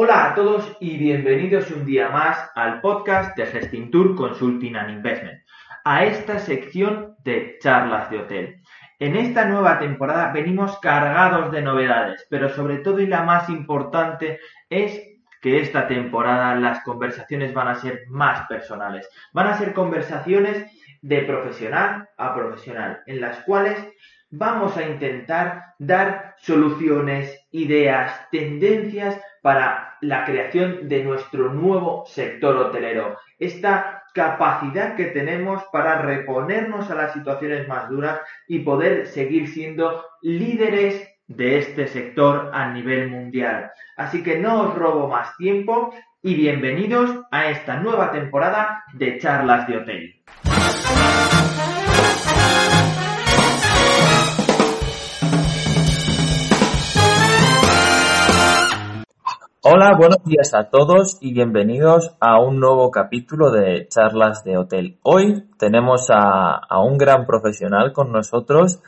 Hola a todos y bienvenidos un día más al podcast de Gestintour Consulting and Investment, a esta sección de charlas de hotel. En esta nueva temporada venimos cargados de novedades, pero sobre todo y la más importante es que esta temporada las conversaciones van a ser más personales. Van a ser conversaciones de profesional a profesional, en las cuales vamos a intentar dar soluciones, ideas, tendencias para la creación de nuestro nuevo sector hotelero. Esta capacidad que tenemos para reponernos a las situaciones más duras y poder seguir siendo líderes de este sector a nivel mundial. Así que no os robo más tiempo y bienvenidos a esta nueva temporada de charlas de hotel. Hola, buenos días a todos y bienvenidos a un nuevo capítulo de charlas de hotel. Hoy tenemos a, un gran profesional con nosotros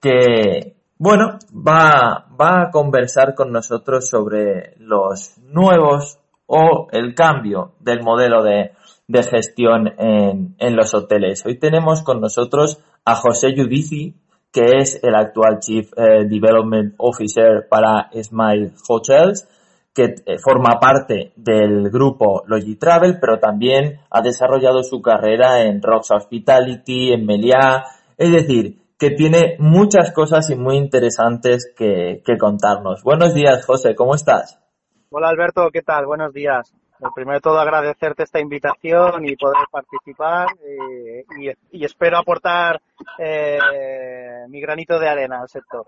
que bueno, va, a conversar con nosotros sobre los nuevos o el cambio del modelo de, de gestión en, en, los hoteles. Hoy tenemos con nosotros a José Judici, que es el actual Chief eh, Development Officer para Smile Hotels, que eh, forma parte del grupo Logitravel, pero también ha desarrollado su carrera en Rocks Hospitality, en Meliá, es decir, que tiene muchas cosas y muy interesantes que, contarnos. Buenos días, José, ¿cómo estás? Hola, Alberto, ¿qué tal? Buenos días. primero de todo, agradecerte esta invitación y poder participar eh, y, espero aportar eh, mi granito de arena al sector.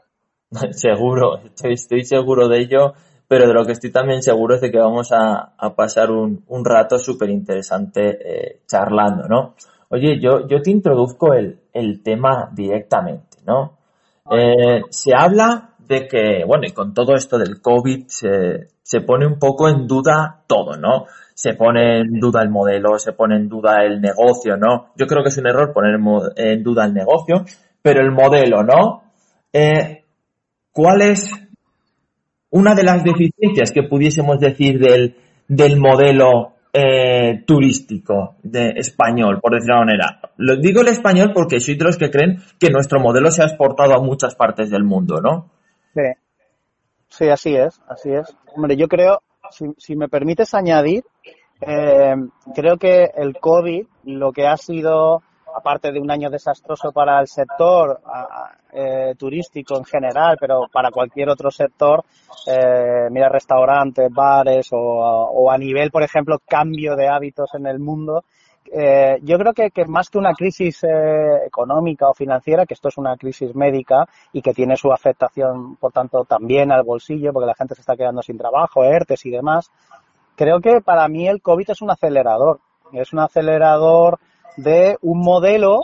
seguro, estoy, seguro de ello, pero de lo que estoy también seguro es de que vamos a, pasar un, rato súper interesante eh, charlando, ¿no? Oye, yo, yo te introduzco el, el tema directamente, ¿no? Eh, se habla de que, bueno, y con todo esto del COVID se, se pone un poco en duda todo, ¿no? Se pone en duda el modelo, se pone en duda el negocio, ¿no? Yo creo que es un error poner en duda el negocio, pero el modelo, ¿no? Eh, ¿Cuál es una de las deficiencias que pudiésemos decir del, del modelo eh, turístico de español, por decirlo de manera. Lo digo el español porque soy de los que creen que nuestro modelo se ha exportado a muchas partes del mundo, ¿no? Sí, sí así es, así es. Hombre, yo creo, si, si me permites añadir, eh, creo que el COVID lo que ha sido aparte de un año desastroso para el sector eh, turístico en general, pero para cualquier otro sector, eh, mira restaurantes, bares o, a nivel, por ejemplo, cambio de hábitos en el mundo, eh, yo creo que, que, más que una crisis eh, económica o financiera, que esto es una crisis médica y que tiene su afectación, por tanto, también al bolsillo, porque la gente se está quedando sin trabajo, ERTES y demás, creo que para mí el COVID es un acelerador. Es un acelerador de un modelo,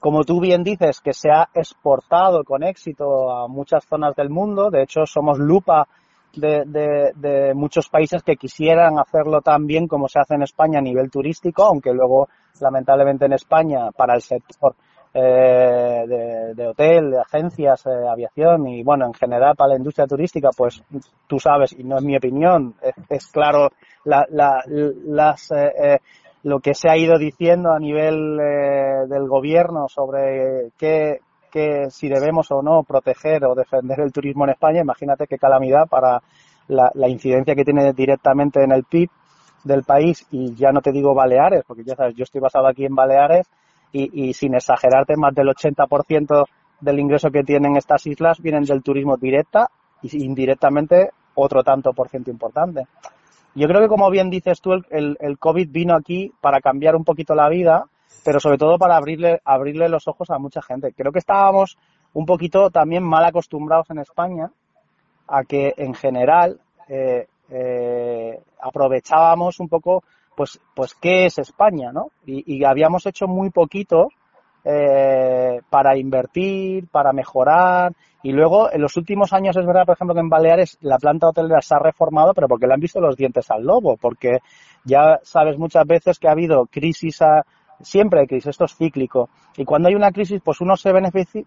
como tú bien dices, que se ha exportado con éxito a muchas zonas del mundo. De hecho, somos lupa de, de, muchos países que quisieran hacerlo tan bien como se hace en España a nivel turístico, aunque luego, lamentablemente, en España, para el sector eh, de, hotel, de agencias, eh, aviación y, bueno, en general para la industria turística, pues tú sabes, y no es mi opinión, es, claro la, la, las eh, lo que se ha ido diciendo a nivel eh, del gobierno sobre qué, si debemos o no proteger o defender el turismo en España, imagínate qué calamidad para la, incidencia que tiene directamente en el PIB del país y ya no te digo Baleares, porque ya sabes, yo estoy basado aquí en Baleares y, y sin exagerarte, más del 80% del ingreso que tienen estas islas vienen del turismo directa y indirectamente otro tanto por ciento importante. Yo creo que, como bien dices tú, el, el, COVID vino aquí para cambiar un poquito la vida, pero sobre todo para abrirle, abrirle los ojos a mucha gente. Creo que estábamos un poquito también mal acostumbrados en España a que, en general, eh, eh, aprovechábamos un poco, pues, pues, qué es España, ¿no? Y habíamos hecho muy poquito eh, para invertir, para mejorar. Y luego, en los últimos años, es verdad, por ejemplo, que en Baleares la planta hotelera se ha reformado, pero porque le han visto los dientes al lobo, porque ya sabes muchas veces que ha habido crisis, siempre hay crisis, esto es cíclico. Y cuando hay una crisis, pues unos se,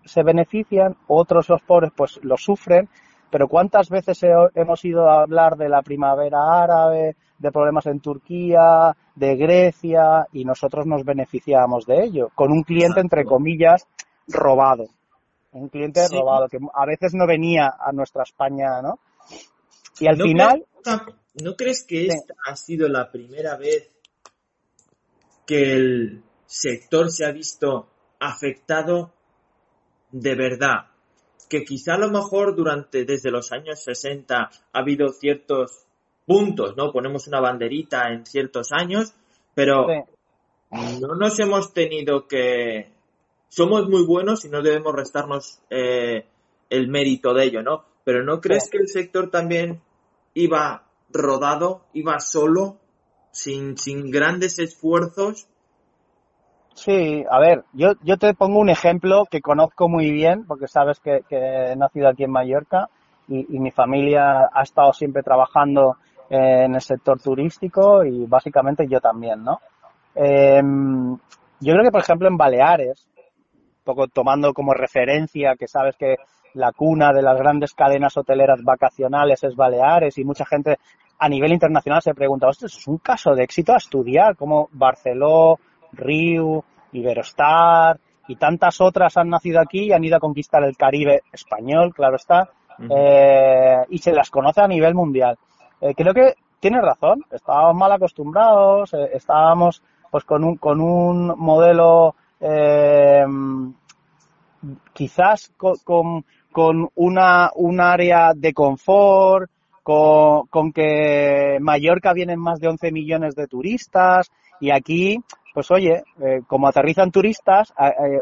se benefician, otros los pobres pues lo sufren. pero ¿cuántas veces hemos ido a hablar de la primavera árabe, de problemas en Turquía, de Grecia, y nosotros nos beneficiábamos de ello, con un cliente, entre comillas, robado. Un cliente robado, que a veces no venía a nuestra España, ¿no? Y al final... ¿No crees que esta ha sido la primera vez que el sector se ha visto afectado de verdad? Que quizá a lo mejor durante, desde los años 60 ha habido ciertos puntos, ¿no? Ponemos una banderita en ciertos años, pero no nos hemos tenido que... Somos muy buenos y no debemos restarnos eh, el mérito de ello, ¿no? Pero ¿no crees que el sector también iba rodado, iba solo, sin, sin grandes esfuerzos? Sí, a ver, yo, yo te pongo un ejemplo que conozco muy bien, porque sabes que, he nacido aquí en Mallorca y, y mi familia ha estado siempre trabajando en el sector turístico y básicamente yo también, ¿no? Em, yo creo que, por ejemplo, en Baleares, poco tomando como referencia que sabes que la cuna de las grandes cadenas hoteleras vacacionales es Baleares y mucha gente a nivel internacional se pregunta, esto es un caso de éxito a estudiar, como Barceló, Riu, Iberostar y tantas otras han nacido aquí y han ido a conquistar el Caribe español, claro está, eh, y se las conoce a nivel mundial. Eh, creo que tiene razón, estábamos mal acostumbrados, eh, estábamos pues con un, con un modelo eh, quizás con, con, una, un área de confort, con, con, que Mallorca vienen más de 11 millones de turistas y aquí, pues oye, como aterrizan turistas,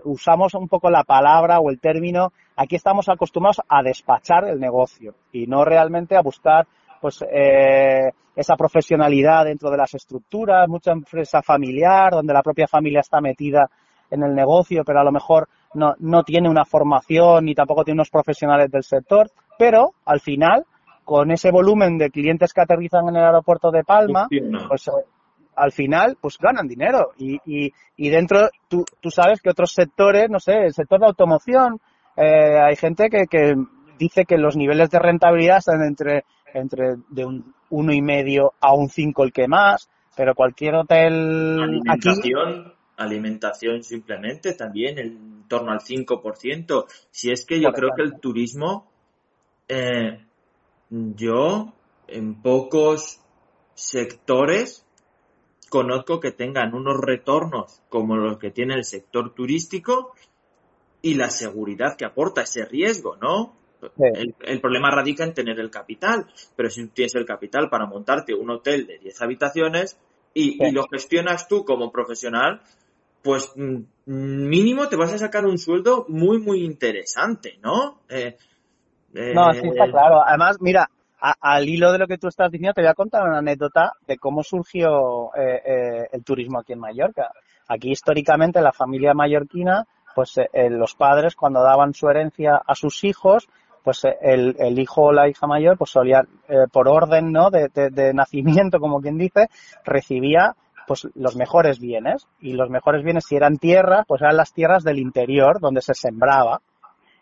usamos un poco la palabra o el término, aquí estamos acostumbrados a despachar el negocio y no realmente a buscar pues eh, esa profesionalidad dentro de las estructuras, mucha empresa familiar, donde la propia familia está metida en el negocio, pero a lo mejor no, no tiene una formación ni tampoco tiene unos profesionales del sector, pero al final, con ese volumen de clientes que aterrizan en el aeropuerto de Palma, pues eh, al final, pues ganan dinero. Y, y, y dentro, tú, tú sabes que otros sectores, no sé, el sector de automoción, eh, hay gente que, que dice que los niveles de rentabilidad están entre entre de un uno y medio a un 5 el que más, pero cualquier hotel alimentación, alimentación simplemente también en torno al 5%. Si es que yo creo que el turismo, eh, yo en pocos sectores conozco que tengan unos retornos como los que tiene el sector turístico y la seguridad que aporta ese riesgo, ¿no? El, problema radica en tener el capital, pero si tienes el capital para montarte un hotel de 10 habitaciones y, lo gestionas tú como profesional, pues mm, mínimo te vas a sacar un sueldo muy, muy interesante, ¿no? Eh, no, sí está eh, claro. Además, mira, al hilo de lo que tú estás diciendo, te voy a contar una anécdota de cómo surgió eh, el turismo aquí en Mallorca. Aquí históricamente la familia mallorquina, pues los padres cuando daban su herencia a sus hijos, pues eh, el, el, hijo o la hija mayor, pues solía, eh, por orden, ¿no? De, de, nacimiento, como quien dice, recibía pues los mejores bienes. Y los mejores bienes, si eran tierras, pues eran las tierras del interior, donde se sembraba.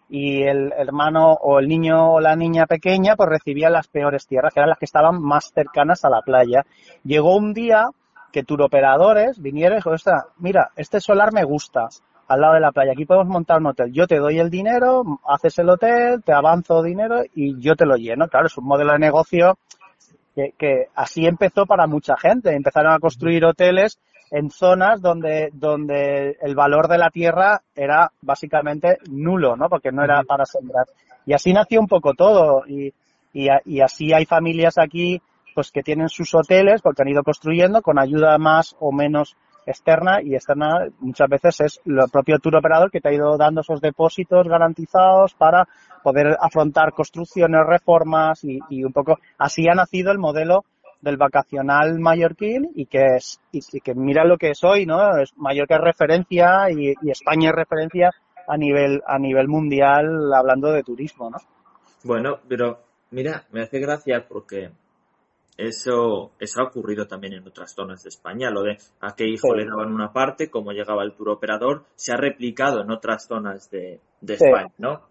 Y el hermano o el niño o la niña pequeña, pues recibía las peores tierras, que eran las que estaban más cercanas a la playa. Llegó un día que turoperadores vinieron y dijo, mira, este solar me gusta, al lado de la playa. Aquí podemos montar un hotel. Yo te doy el dinero, haces el hotel, te avanzo dinero y yo te lo lleno. Claro, es un modelo de negocio que, así empezó para mucha gente. Empezaron a construir hoteles en zonas donde, donde el valor de la tierra era básicamente nulo, ¿no? Porque no era para sembrar. Y así nació un poco todo. Y, y, y así hay familias aquí pues que tienen sus hoteles porque han ido construyendo con ayuda más o menos externa y externa muchas veces es el propio tour operador que te ha ido dando esos depósitos garantizados para poder afrontar construcciones, reformas y, un poco así ha nacido el modelo del vacacional mallorquín y que es y, que mira lo que es hoy, ¿no? Es Mallorca es referencia y, y, España es referencia a nivel a nivel mundial hablando de turismo, ¿no? Bueno, pero mira, me hace gracia porque eso, eso ha ocurrido también en otras zonas de España. Lo de a qué hijo le daban una parte, cómo llegaba el tour operador, se ha replicado en otras zonas de, España, ¿no?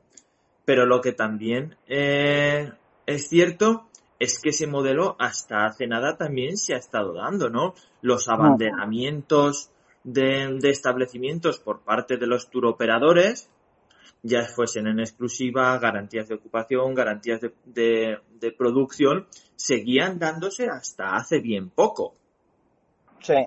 Pero lo que también eh, es cierto es que ese modelo hasta hace nada también se ha estado dando, ¿no? Los abanderamientos de, establecimientos por parte de los turoperadores, ya fuesen en exclusiva, garantías de ocupación, garantías de, de, producción, seguían dándose hasta hace bien poco. Sí.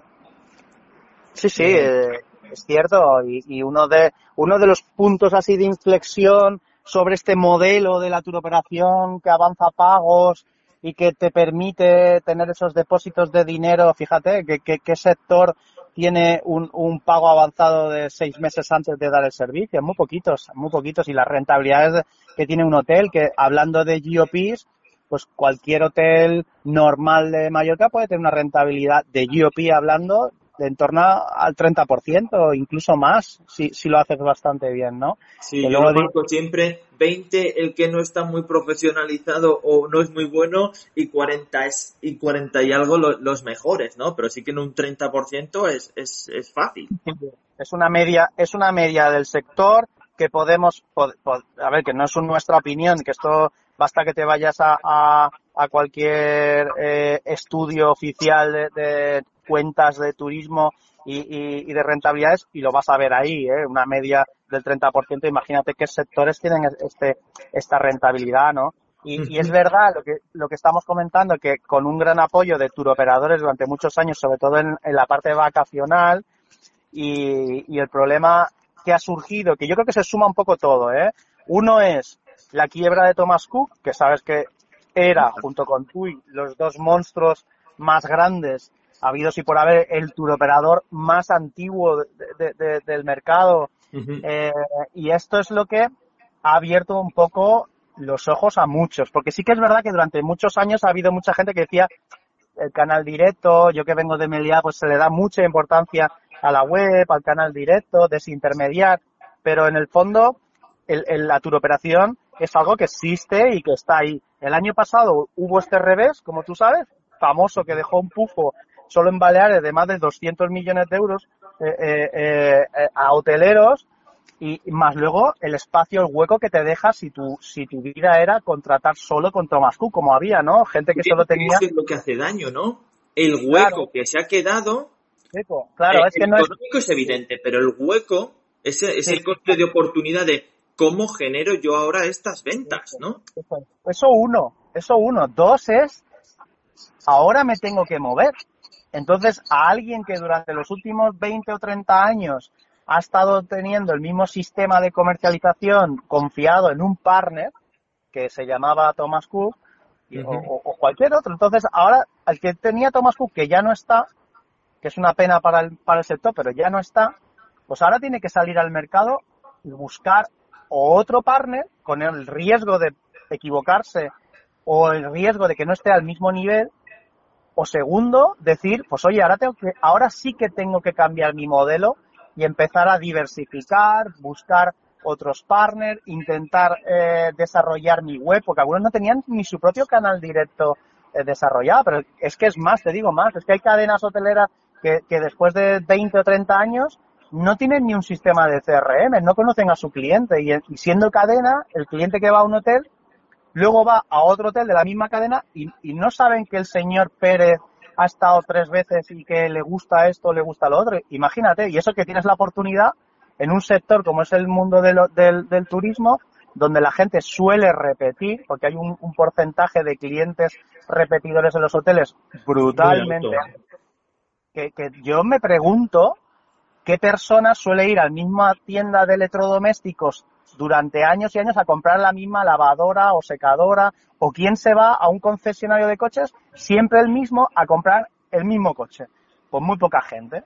Sí, sí, eh, es cierto. Y, y, uno de uno de los puntos así de inflexión sobre este modelo de la turoperación que avanza pagos y que te permite tener esos depósitos de dinero, fíjate, que, qué sector tiene un, un, pago avanzado de seis meses antes de dar el servicio, muy poquitos, muy poquitos, y las rentabilidades que tiene un hotel, que hablando de GOPs, pues cualquier hotel normal de Mallorca puede tener una rentabilidad de GOP hablando de en torno al 30% o incluso más si, si lo haces bastante bien, ¿no? Sí, yo lo siempre 20 el que no está muy profesionalizado o no es muy bueno y 40 es, y 40 y algo los mejores, ¿no? Pero sí que en un 30% es, es, es fácil. Es una media, es una media del sector que podemos, a ver, que no es nuestra opinión, que esto basta que te vayas a, a, cualquier eh, estudio oficial de, de, cuentas de turismo y, de rentabilidades y lo vas a ver ahí, ¿eh? una media del 30%. Imagínate qué sectores tienen este, esta rentabilidad, ¿no? Y, es verdad lo que, lo que estamos comentando, que con un gran apoyo de turoperadores durante muchos años, sobre todo en, la parte vacacional, y, el problema que ha surgido, que yo creo que se suma un poco todo, ¿eh? Uno es la quiebra de Thomas Cook, que sabes que era, junto con TUI, los dos monstruos más grandes habido si por haber el turoperador más antiguo del mercado. Eh, y esto es lo que ha abierto un poco los ojos a muchos, porque sí que es verdad que durante muchos años ha habido mucha gente que decía el canal directo, yo que vengo de Melia, pues se le da mucha importancia a la web, al canal directo, desintermediar, pero en el fondo el, la turoperación es algo que existe y que está ahí. El año pasado hubo este revés, como tú sabes, famoso que dejó un pufo solo en Baleares de más de 200 millones de euros eh, eh, eh, a hoteleros y más luego el espacio, el hueco que te deja si tu, si tu vida era contratar solo con Thomas Cook, como había, ¿no? Gente que solo tenía... Eso es lo que hace daño, ¿no? El hueco que se ha quedado... Claro, es que no es... es evidente, pero el hueco es, es el coste de oportunidad de cómo genero yo ahora estas ventas, ¿no? Eso uno, eso uno. Dos es, ahora me tengo que mover. Entonces, a alguien que durante los últimos 20 o 30 años ha estado teniendo el mismo sistema de comercialización confiado en un partner que se llamaba Thomas Cook o, cualquier otro. Entonces, ahora, el que tenía Thomas Cook, que ya no está, que es una pena para el, para el sector, pero ya no está, pues ahora tiene que salir al mercado y buscar otro partner con el riesgo de equivocarse o el riesgo de que no esté al mismo nivel o segundo, decir, pues oye, ahora tengo que, ahora sí que tengo que cambiar mi modelo y empezar a diversificar, buscar otros partners, intentar eh, desarrollar mi web, porque algunos no tenían ni su propio canal directo eh, desarrollado, pero es que es más, te digo más, es que hay cadenas hoteleras que, que después de 20 o 30 años no tienen ni un sistema de CRM, no conocen a su cliente y, y siendo cadena, el cliente que va a un hotel luego va a otro hotel de la misma cadena y, no saben que el señor Pérez ha estado tres veces y que le gusta esto, le gusta lo otro. Imagínate, y eso que tienes la oportunidad en un sector como es el mundo del, del, turismo, donde la gente suele repetir, porque hay un, porcentaje de clientes repetidores en los hoteles brutalmente, que, que yo me pregunto qué persona suele ir a la misma tienda de electrodomésticos durante años y años a comprar la misma lavadora o secadora o quién se va a un concesionario de coches siempre el mismo a comprar el mismo coche. Pues muy poca gente.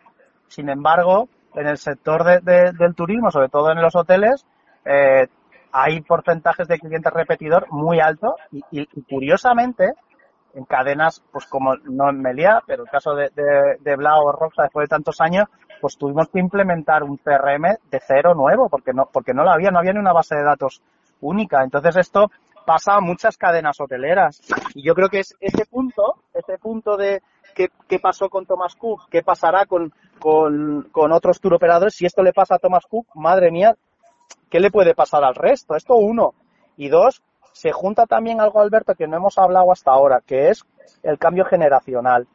Sin embargo, en el sector del turismo, sobre todo en los hoteles, eh, hay porcentajes de clientes repetidor muy altos y, curiosamente en cadenas pues como no en Melia, pero el caso de, de, Blau o Roxa después de tantos años, pues tuvimos que implementar un CRM de cero nuevo, porque no, porque no lo había, no había ni una base de datos única. Entonces esto pasa a muchas cadenas hoteleras. Y yo creo que es ese punto, ese punto de qué, qué pasó con Thomas Cook, qué pasará con, con, con otros turoperadores, si esto le pasa a Thomas Cook, madre mía, ¿qué le puede pasar al resto? Esto uno. Y dos, se junta también algo, Alberto, que no hemos hablado hasta ahora, que es el cambio generacional.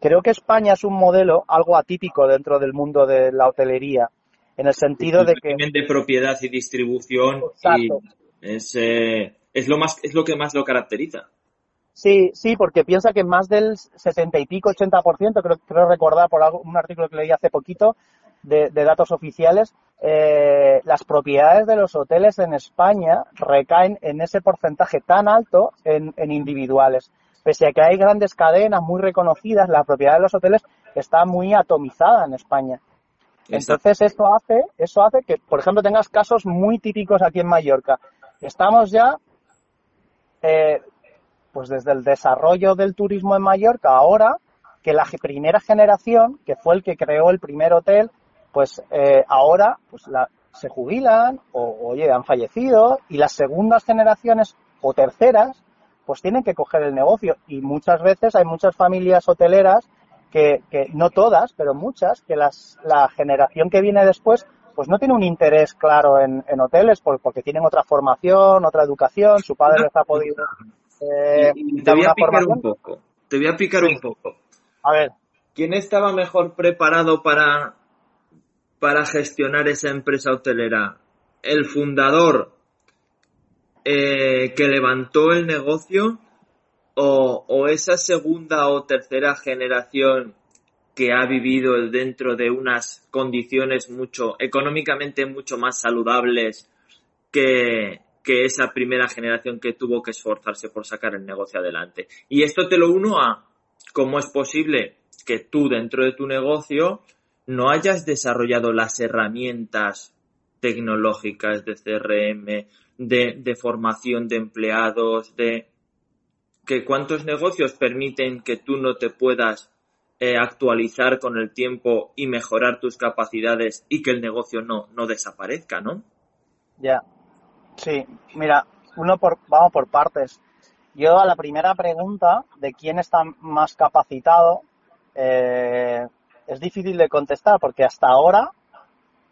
Creo que España es un modelo algo atípico dentro del mundo de la hotelería, en el sentido de que... de propiedad y distribución y es, eh, es, lo más, es lo que más lo caracteriza. Sí, sí, porque piensa que más del 70 y pico, 80%, creo, creo recordar por algo, un artículo que leí hace poquito, de, datos oficiales, eh, las propiedades de los hoteles en España recaen en ese porcentaje tan alto en, individuales. Pese a que hay grandes cadenas muy reconocidas, la propiedad de los hoteles está muy atomizada en España. Entonces eso hace, eso hace que, por ejemplo, tengas casos muy típicos aquí en Mallorca. Estamos ya, eh, pues desde el desarrollo del turismo en Mallorca, ahora que la primera generación, que fue el que creó el primer hotel, pues eh, ahora pues se jubilan o, oye, han fallecido y las segundas generaciones o terceras pues tienen que coger el negocio y muchas veces hay muchas familias hoteleras que, que no todas, pero muchas, que las, la generación que viene después pues no tiene un interés claro en, hoteles porque tienen otra formación, otra educación, su padre les ha podido eh, te voy a picar un poco. Te voy a picar un poco. A ver. ¿Quién estaba mejor preparado para para gestionar esa empresa hotelera? ¿El fundador eh, que levantó el negocio o, esa segunda o tercera generación que ha vivido dentro de unas condiciones mucho económicamente mucho más saludables que, que esa primera generación que tuvo que esforzarse por sacar el negocio adelante. Y esto te lo uno a cómo es posible que tú dentro de tu negocio no hayas desarrollado las herramientas tecnológicas de CRM, de, formación de empleados, de que cuántos negocios permiten que tú no te puedas eh, actualizar con el tiempo y mejorar tus capacidades y que el negocio no, no desaparezca, ¿no? Ya, sí, mira, uno por, vamos por partes. Yo a la primera pregunta de quién está más capacitado, eh, es difícil de contestar porque hasta ahora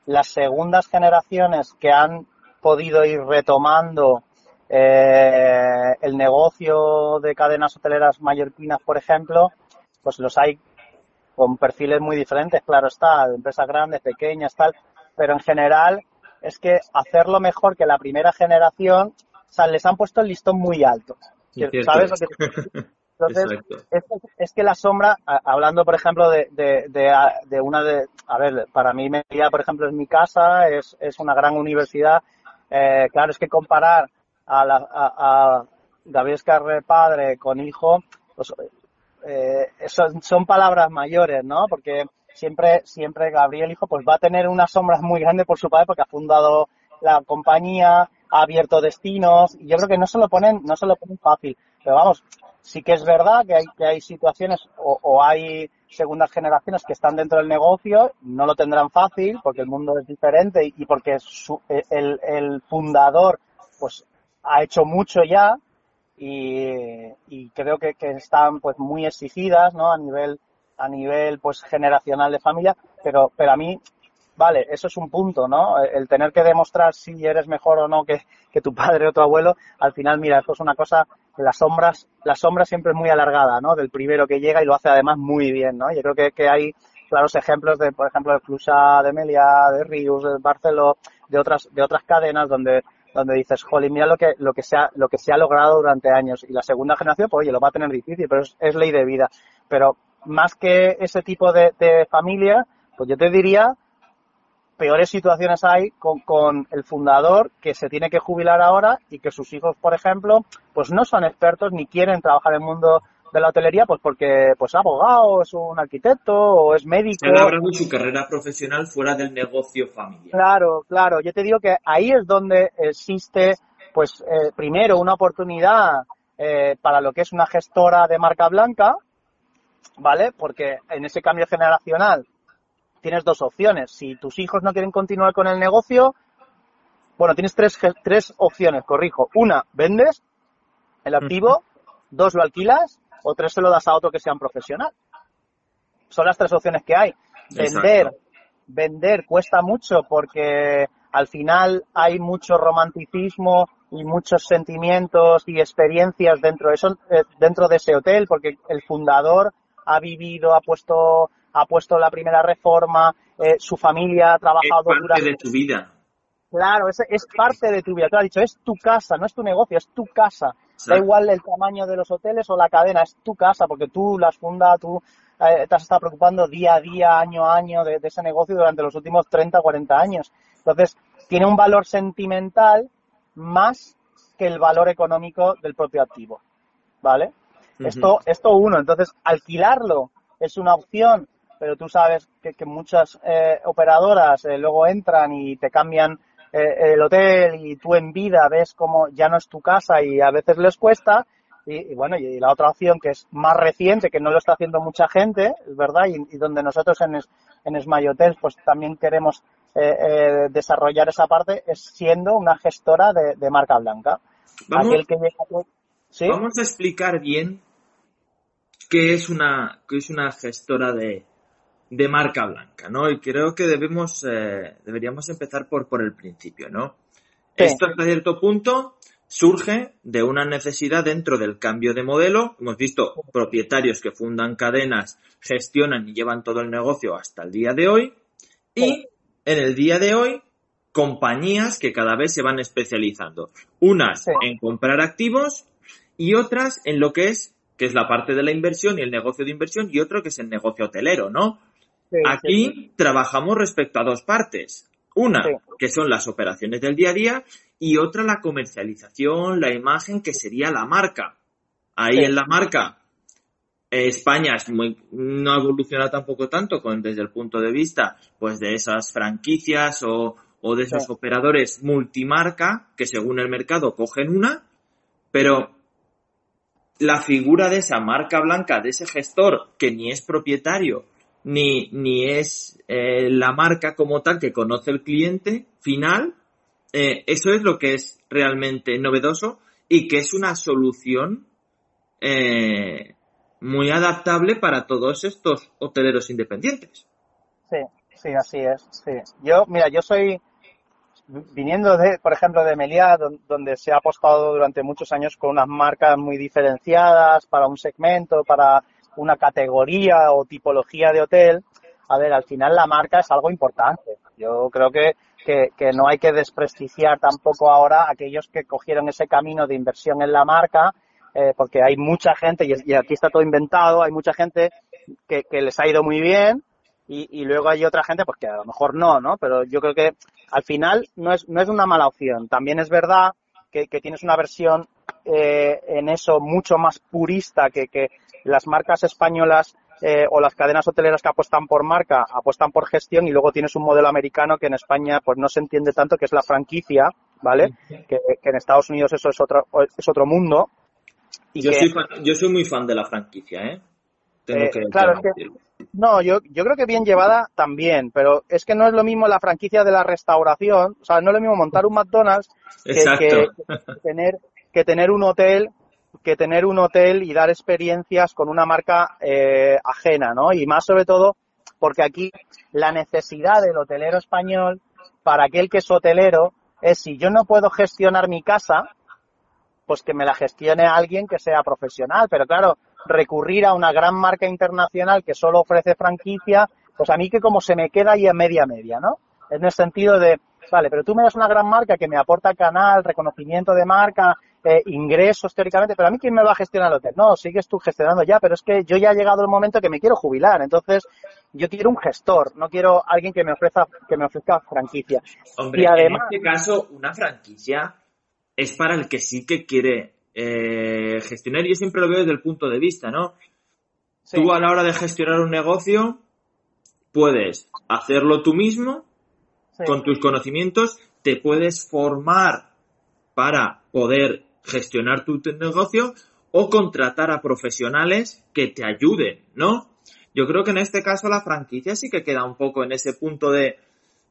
las segundas generaciones que han podido ir retomando eh, el negocio de cadenas hoteleras mallorquinas, por ejemplo, pues los hay con perfiles muy diferentes, claro está, de empresas grandes, pequeñas, tal, pero en general es que hacerlo mejor que la primera generación, o sea, les han puesto el listón muy alto. ¿Sabes lo que Entonces, es, que la sombra, hablando por ejemplo de, de, una de, a ver, para mí Media, por ejemplo, es mi casa, es, es una gran universidad. Eh, claro, es que comparar a, la, a, Gabriel Escarre padre con hijo, pues, eh, son, son palabras mayores, ¿no? Porque siempre, siempre Gabriel hijo, pues va a tener unas sombras muy grandes por su padre porque ha fundado la compañía, ha abierto destinos, y yo creo que no se lo ponen, no se lo ponen fácil. Pero vamos, sí que es verdad que hay, que hay situaciones o, hay segundas generaciones que están dentro del negocio, no lo tendrán fácil porque el mundo es diferente y, porque e, el, fundador pues ha hecho mucho ya y, creo que, que, están pues muy exigidas ¿no? a nivel a nivel pues generacional de familia pero pero a mí vale, eso es un punto, ¿no? El tener que demostrar si eres mejor o no que, tu padre o tu abuelo, al final, mira, esto es una cosa que las sombras, la sombra siempre es muy alargada, ¿no? Del primero que llega y lo hace además muy bien, ¿no? Yo creo que, que hay claros ejemplos de, por ejemplo, de Flusa de Melia, de Rius, de Barceló, de otras, de otras cadenas donde donde dices, jolín, mira lo que, lo que se ha, lo que se ha logrado durante años. Y la segunda generación, pues oye, lo va a tener difícil, pero es, ley de vida. Pero más que ese tipo de, de familia, pues yo te diría peores situaciones hay con, con, el fundador que se tiene que jubilar ahora y que sus hijos, por ejemplo, pues no son expertos ni quieren trabajar en el mundo de la hotelería, pues porque pues abogado, es un arquitecto o es médico. Están hablando su carrera profesional fuera del negocio familiar. Claro, claro. Yo te digo que ahí es donde existe, pues eh, primero una oportunidad eh, para lo que es una gestora de marca blanca, ¿vale? Porque en ese cambio generacional tienes dos opciones. Si tus hijos no quieren continuar con el negocio, bueno, tienes tres, tres opciones, corrijo. Una, vendes el activo, dos, lo alquilas, o tres, se lo das a otro que sea un profesional. Son las tres opciones que hay. Vender, vender cuesta mucho porque al final hay mucho romanticismo y muchos sentimientos y experiencias dentro de eso, eh, dentro de ese hotel, porque el fundador ha vivido, ha puesto, ha puesto la primera reforma, eh, su familia ha trabajado es parte de tu vida. Claro, es, es parte de tu vida. Tú has dicho, es tu casa, no es tu negocio, es tu casa. Da igual el tamaño de los hoteles o la cadena, es tu casa, porque tú las fundas, tú eh, te has estado preocupando día a día, año a año de, de, ese negocio durante los últimos 30, 40 años. Entonces, tiene un valor sentimental más que el valor económico del propio activo. ¿Vale? Uh -huh. Esto, esto uno. Entonces, alquilarlo es una opción, pero tú sabes que, que muchas eh, operadoras eh, luego entran y te cambian eh, el hotel y tú en vida ves como ya no es tu casa y a veces les cuesta. Y, y bueno, y la otra opción que es más reciente, que no lo está haciendo mucha gente, es verdad, y, y donde nosotros en, en Smile Hotels pues también queremos eh, desarrollar esa parte, es siendo una gestora de, de marca blanca. Vamos, Aquel que llega, ¿sí? vamos a explicar bien qué es una, qué es una gestora de, de marca blanca, ¿no? Y creo que debemos, eh, deberíamos empezar por, por el principio, ¿no? Sí. Esto hasta cierto punto surge de una necesidad dentro del cambio de modelo. Hemos visto propietarios que fundan cadenas, gestionan y llevan todo el negocio hasta el día de hoy. Y en el día de hoy, compañías que cada vez se van especializando. Unas sí. en comprar activos y otras en lo que es, que es la parte de la inversión y el negocio de inversión y otro que es el negocio hotelero, ¿no? Sí, Aquí sí, trabajamos respecto a dos partes. Una, que son las operaciones del día a día, y otra, la comercialización, la imagen, que sería la marca. Ahí en la marca, eh, España es muy, no evoluciona tampoco tanto con, desde el punto de vista, pues, de esas franquicias o, o de esos operadores multimarca, que según el mercado cogen una, pero la figura de esa marca blanca, de ese gestor que ni es propietario, ni, ni es eh, la marca como tal que conoce el cliente final, eh, eso es lo que es realmente novedoso y que es una solución eh, muy adaptable para todos estos hoteleros independientes. Sí, sí, así es. Sí. Yo, mira, yo soy viniendo de, por ejemplo, de Meliá, donde se ha apostado durante muchos años con unas marcas muy diferenciadas para un segmento, para una categoría o tipología de hotel, a ver, al final la marca es algo importante. Yo creo que, que, no hay que desprestigiar tampoco ahora aquellos que cogieron ese camino de inversión en la marca, eh, porque hay mucha gente, y, aquí está todo inventado, hay mucha gente que, les ha ido muy bien, y, luego hay otra gente pues que a lo mejor no, ¿no? Pero yo creo que al final no es, no es una mala opción. También es verdad que, tienes una versión eh, en eso mucho más purista que las marcas españolas eh, o las cadenas hoteleras que apuestan por marca apuestan por gestión y luego tienes un modelo americano que en España pues no se entiende tanto que es la franquicia, ¿vale? Que, que en Estados Unidos eso es otro es otro mundo. Y yo, que, soy fan, yo soy muy fan de la franquicia, ¿eh? Tengo eh, que, claro, que, no, yo, yo creo que bien llevada también, pero es que no es lo mismo la franquicia de la restauración, o sea, no es lo mismo montar un McDonald's que, que, que tener que tener un hotel que tener un hotel y dar experiencias con una marca eh, ajena, ¿no? Y más sobre todo porque aquí la necesidad del hotelero español para aquel que es hotelero es si yo no puedo gestionar mi casa, pues que me la gestione alguien que sea profesional. Pero claro, recurrir a una gran marca internacional que solo ofrece franquicia, pues a mí que como se me queda ahí a media media, ¿no? En el sentido de, vale, pero tú me das una gran marca que me aporta canal, reconocimiento de marca, eh, ingresos teóricamente, pero a mí quién me va a gestionar el hotel. No, sigues tú gestionando ya, pero es que yo ya ha llegado el momento que me quiero jubilar, entonces yo quiero un gestor, no quiero alguien que me ofrezca que me ofrezca franquicia. Hombre, y además, en este caso una franquicia es para el que sí que quiere eh, gestionar. Yo siempre lo veo desde el punto de vista, ¿no? Sí. Tú a la hora de gestionar un negocio puedes hacerlo tú mismo sí. con tus conocimientos, te puedes formar para poder gestionar tu negocio o contratar a profesionales que te ayuden, ¿no? Yo creo que en este caso la franquicia sí que queda un poco en ese punto de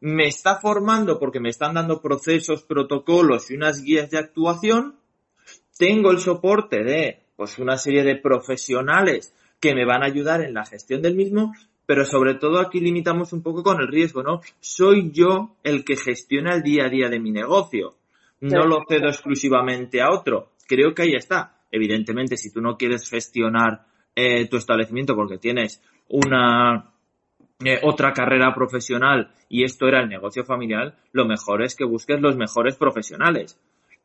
me está formando porque me están dando procesos, protocolos y unas guías de actuación, tengo el soporte de pues una serie de profesionales que me van a ayudar en la gestión del mismo, pero sobre todo aquí limitamos un poco con el riesgo, ¿no? Soy yo el que gestiona el día a día de mi negocio. No lo cedo exclusivamente a otro. Creo que ahí está. Evidentemente, si tú no quieres gestionar eh, tu establecimiento porque tienes una eh, otra carrera profesional y esto era el negocio familiar, lo mejor es que busques los mejores profesionales.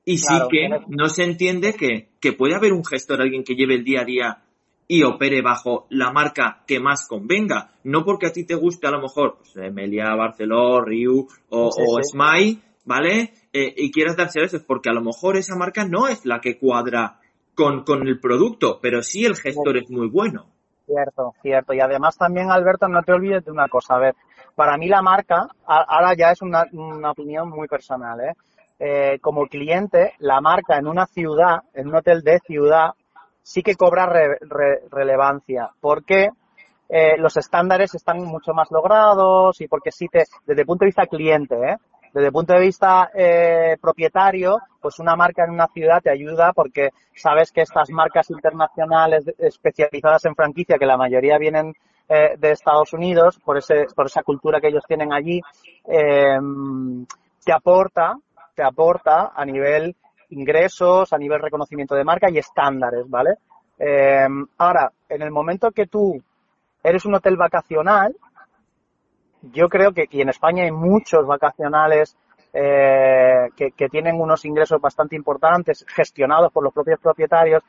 Y sí que no se entiende que, que puede haber un gestor, alguien que lleve el día a día y opere bajo la marca que más convenga. No porque a ti te guste a lo mejor pues, Melia, Barceló, Ryu o, Smile, ¿vale? Eh, y quieras darse eso, es porque a lo mejor esa marca no es la que cuadra con, con el producto, pero sí el gestor es muy bueno. Cierto, cierto. Y además también, Alberto, no te olvides de una cosa. A ver, para mí la marca, ahora ya es una, una opinión muy personal, ¿eh? ¿eh? como cliente, la marca en una ciudad, en un hotel de ciudad, sí que cobra relevancia. Porque eh, los estándares están mucho más logrados y porque sí te, desde el punto de vista cliente, ¿eh? Desde el punto de vista eh, propietario, pues una marca en una ciudad te ayuda porque sabes que estas marcas internacionales especializadas en franquicia, que la mayoría vienen eh, de Estados Unidos, por, ese, por esa cultura que ellos tienen allí, eh, te aporta, te aporta a nivel ingresos, a nivel reconocimiento de marca y estándares, ¿vale? Eh, ahora, en el momento que tú eres un hotel vacacional, yo creo que y en España hay muchos vacacionales eh, que, tienen unos ingresos bastante importantes gestionados por los propios propietarios.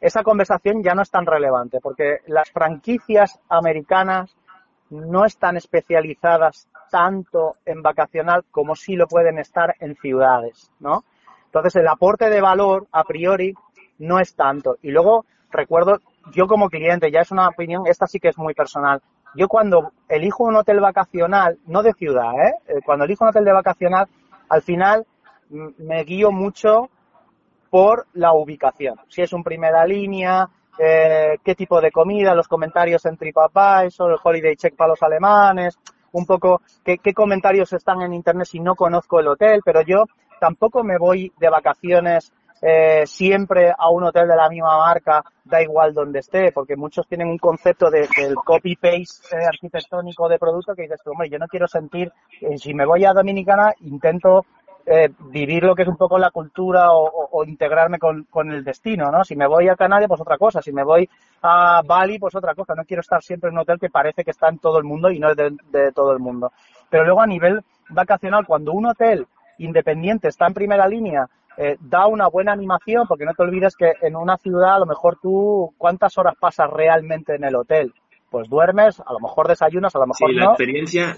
Esa conversación ya no es tan relevante porque las franquicias americanas no están especializadas tanto en vacacional como sí lo pueden estar en ciudades, ¿no? Entonces el aporte de valor a priori no es tanto. Y luego recuerdo, yo como cliente, ya es una opinión, esta sí que es muy personal, yo cuando elijo un hotel vacacional, no de ciudad, ¿eh? ¿eh? cuando elijo un hotel de vacacional, al final me guío mucho por la ubicación. Si es un primera línea, eh, qué tipo de comida, los comentarios en TripAdvisor, el Holiday Check para los alemanes, un poco qué, qué comentarios están en Internet si no conozco el hotel, pero yo tampoco me voy de vacaciones eh, siempre a un hotel de la misma marca, da igual donde esté, porque muchos tienen un concepto de, del copy-paste eh, arquitectónico de producto que dices, hombre, yo no quiero sentir, eh, si me voy a Dominicana, intento vivir lo que es un poco la cultura o, integrarme con, el destino, ¿no? Si me voy a Canarias, pues otra cosa, si me voy a Bali, pues otra cosa, no quiero estar siempre en un hotel que parece que está en todo el mundo y no es de todo el mundo. Pero luego a nivel vacacional, cuando un hotel independiente está en primera línea eh, da una buena animación, porque no te olvides que en una ciudad a lo mejor tú, ¿cuántas horas pasas realmente en el hotel? Pues duermes, a lo mejor desayunas, a lo mejor sí, la experiencia,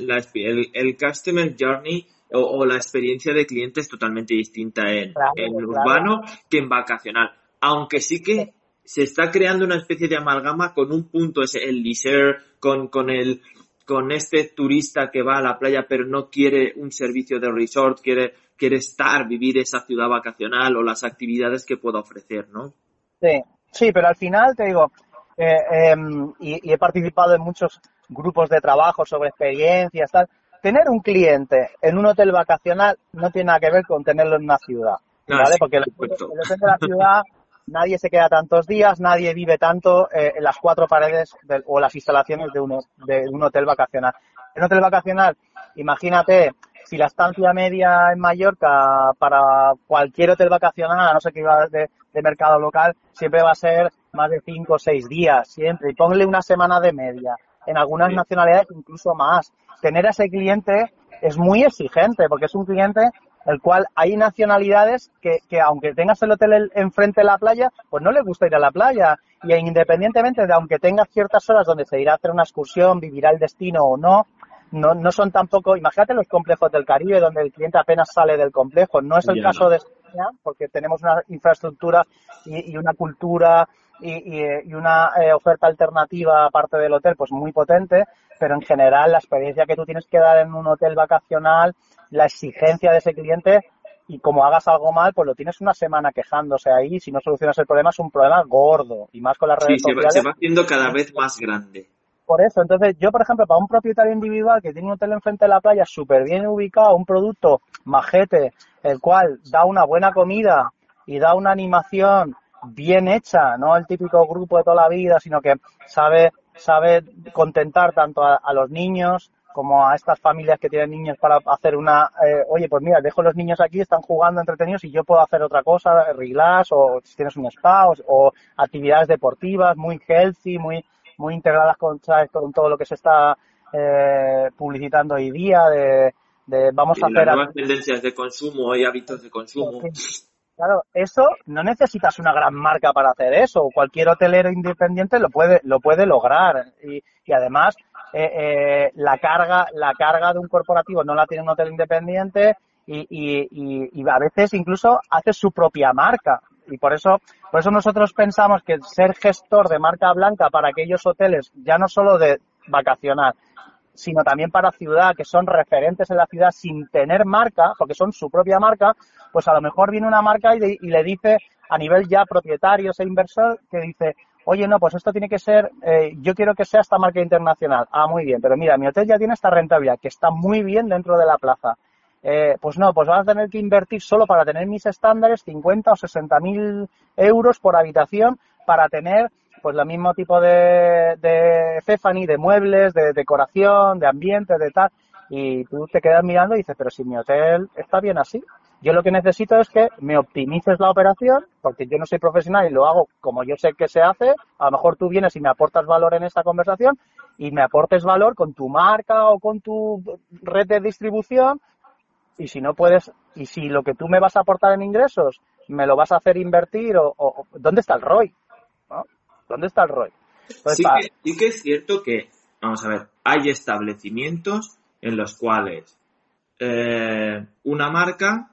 el, customer journey o, la experiencia de cliente es totalmente distinta en, urbano que en vacacional. Aunque sí que se está creando una especie de amalgama con un punto, es el leisure, con, con el con este turista que va a la playa pero no quiere un servicio de resort, quiere quiere estar, vivir esa ciudad vacacional o las actividades que pueda ofrecer, ¿no? Sí, sí, pero al final te digo, eh, em, y, he participado en muchos grupos de trabajo sobre experiencias, tal. Tener un cliente en un hotel vacacional no tiene nada que ver con tenerlo en una ciudad, ah, ¿vale? Porque el, hotel de la ciudad nadie se queda tantos días, nadie vive tanto eh, en las cuatro paredes o las instalaciones de, uno, de un hotel vacacional. En un hotel vacacional, imagínate si la estancia media en Mallorca para cualquier hotel vacacional, a no ser que iba de, mercado local, siempre va a ser más de cinco o seis días, siempre. Y ponle una semana de media. En algunas nacionalidades incluso más. Tener a ese cliente es muy exigente, porque es un cliente el cual hay nacionalidades que, que aunque tengas el hotel enfrente de la playa, pues no le gusta ir a la playa. Y independientemente de aunque tenga ciertas horas donde se irá a hacer una excursión, vivirá el destino o no, no, no son tampoco, imagínate los complejos del Caribe donde el cliente apenas sale del complejo. No es el caso de España porque tenemos una infraestructura y, una cultura y, y una eh, oferta alternativa aparte del hotel pues muy potente, pero en general la experiencia que tú tienes que dar en un hotel vacacional, la exigencia de ese cliente y como hagas algo mal, pues lo tienes una semana quejándose ahí. Si no solucionas el problema, es un problema gordo. Y más con las redes sí, sociales. se va haciendo cada vez más grande por eso. Entonces, yo, por ejemplo, para un propietario individual que tiene un hotel enfrente de la playa súper bien ubicado, un producto majete, el cual da una buena comida y da una animación bien hecha, no el típico grupo de toda la vida, sino que sabe, sabe contentar tanto a, los niños como a estas familias que tienen niños para hacer una, eh, oye, pues mira, dejo los niños aquí, están jugando entretenidos y yo puedo hacer otra cosa, relax, o si tienes un spa, o, actividades deportivas muy healthy, muy, muy integradas con, con todo lo que se está eh, publicitando hoy día, de, de vamos a hacer... nuevas tendencias de consumo y hábitos de consumo. Claro, eso no necesitas una gran marca para hacer eso. Cualquier hotelero independiente lo puede, lo puede lograr. Y, y además, eh, eh, la carga, la carga de un corporativo no la tiene un hotel independiente y, y, y, a veces incluso hace su propia marca. Y por eso, por eso nosotros pensamos que ser gestor de marca blanca para aquellos hoteles, ya no solo de vacacional, sino también para ciudad, que son referentes en la ciudad sin tener marca, porque son su propia marca, pues a lo mejor viene una marca y, le dice a nivel ya propietario e inversor que dice, oye, no, pues esto tiene que ser, eh, yo quiero que sea esta marca internacional. Ah, muy bien, pero mira, mi hotel ya tiene esta rentabilidad, que está muy bien dentro de la plaza. Eh, pues no, pues vas a tener que invertir solo para tener mis estándares 50 o 60 mil euros por habitación para tener pues el mismo tipo de, de Stephanie, de muebles, de decoración, de ambiente, de tal. Y tú te quedas mirando y dices, pero si mi hotel está bien así. Yo lo que necesito es que me optimices la operación, porque yo no soy profesional y lo hago como yo sé que se hace. A lo mejor tú vienes y me aportas valor en esta conversación y me aportes valor con tu marca o con tu red de distribución. Y si no puedes, y si lo que tú me vas a aportar en ingresos me lo vas a hacer invertir, o, ¿dónde está el ROI? ¿Dónde está el ROI? sí, que, que es cierto que, vamos a ver, hay establecimientos en los cuales eh, una marca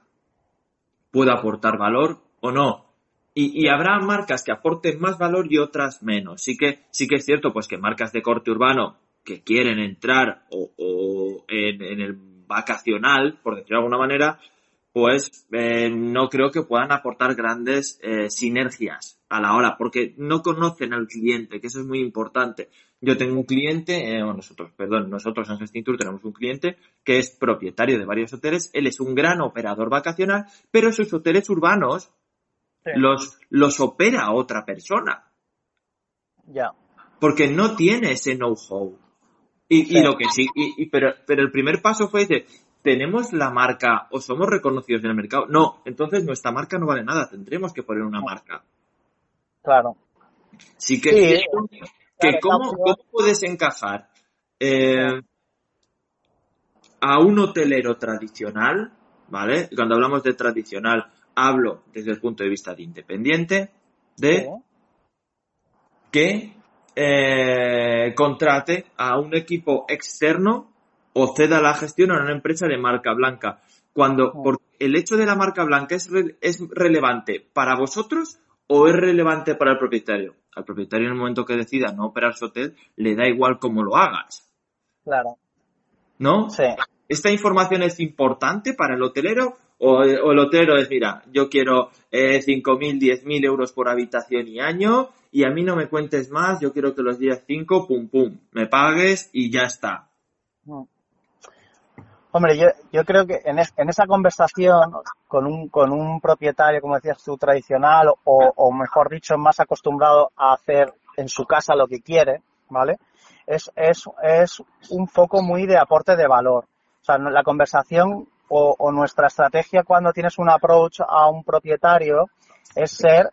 puede aportar valor o no. Y, habrá marcas que aporten más valor y otras menos. Sí que, sí que es cierto, pues que marcas de corte urbano que quieren entrar o, en, el vacacional, por decirlo de alguna manera, pues eh, no creo que puedan aportar grandes eh, sinergias a la hora, porque no conocen al cliente, que eso es muy importante. Yo tengo un cliente, eh, nosotros, perdón, nosotros en Gestintur tenemos un cliente que es propietario de varios hoteles, él es un gran operador vacacional, pero sus hoteles urbanos los, los opera otra persona. Ya. Porque no tiene ese know-how. Y, y, lo que sí, y, pero, pero el primer paso fue decir, ¿tenemos la marca o somos reconocidos en el mercado? No, entonces nuestra marca no vale nada, tendremos que poner una marca. Claro. Sí que, que ¿cómo, puedes encajar eh, a un hotelero tradicional, ¿vale? Cuando hablamos de tradicional, hablo desde el punto de vista de independiente, de que eh, contrate a un equipo externo o ceda la gestión a una empresa de marca blanca. Cuando por el hecho de la marca blanca es, es relevante para vosotros o es relevante para el propietario. Al propietario en el momento que decida no operar su hotel, le da igual cómo lo hagas. Claro. ¿No? Sí. ¿Esta información es importante para el hotelero? O, el hotelero es, mira, yo quiero eh, 5.000, 10.000 euros por habitación y año y a mí no me cuentes más, yo quiero que los días 5, pum, pum, me pagues y ya está. Hombre, yo, yo creo que en, esa conversación con un, con un propietario, como decías tú, tradicional o, mejor dicho, más acostumbrado a hacer en su casa lo que quiere, ¿vale? Es, es, es un foco muy de aporte de valor. O sea, la conversación o nuestra estrategia cuando tienes un approach a un propietario es ser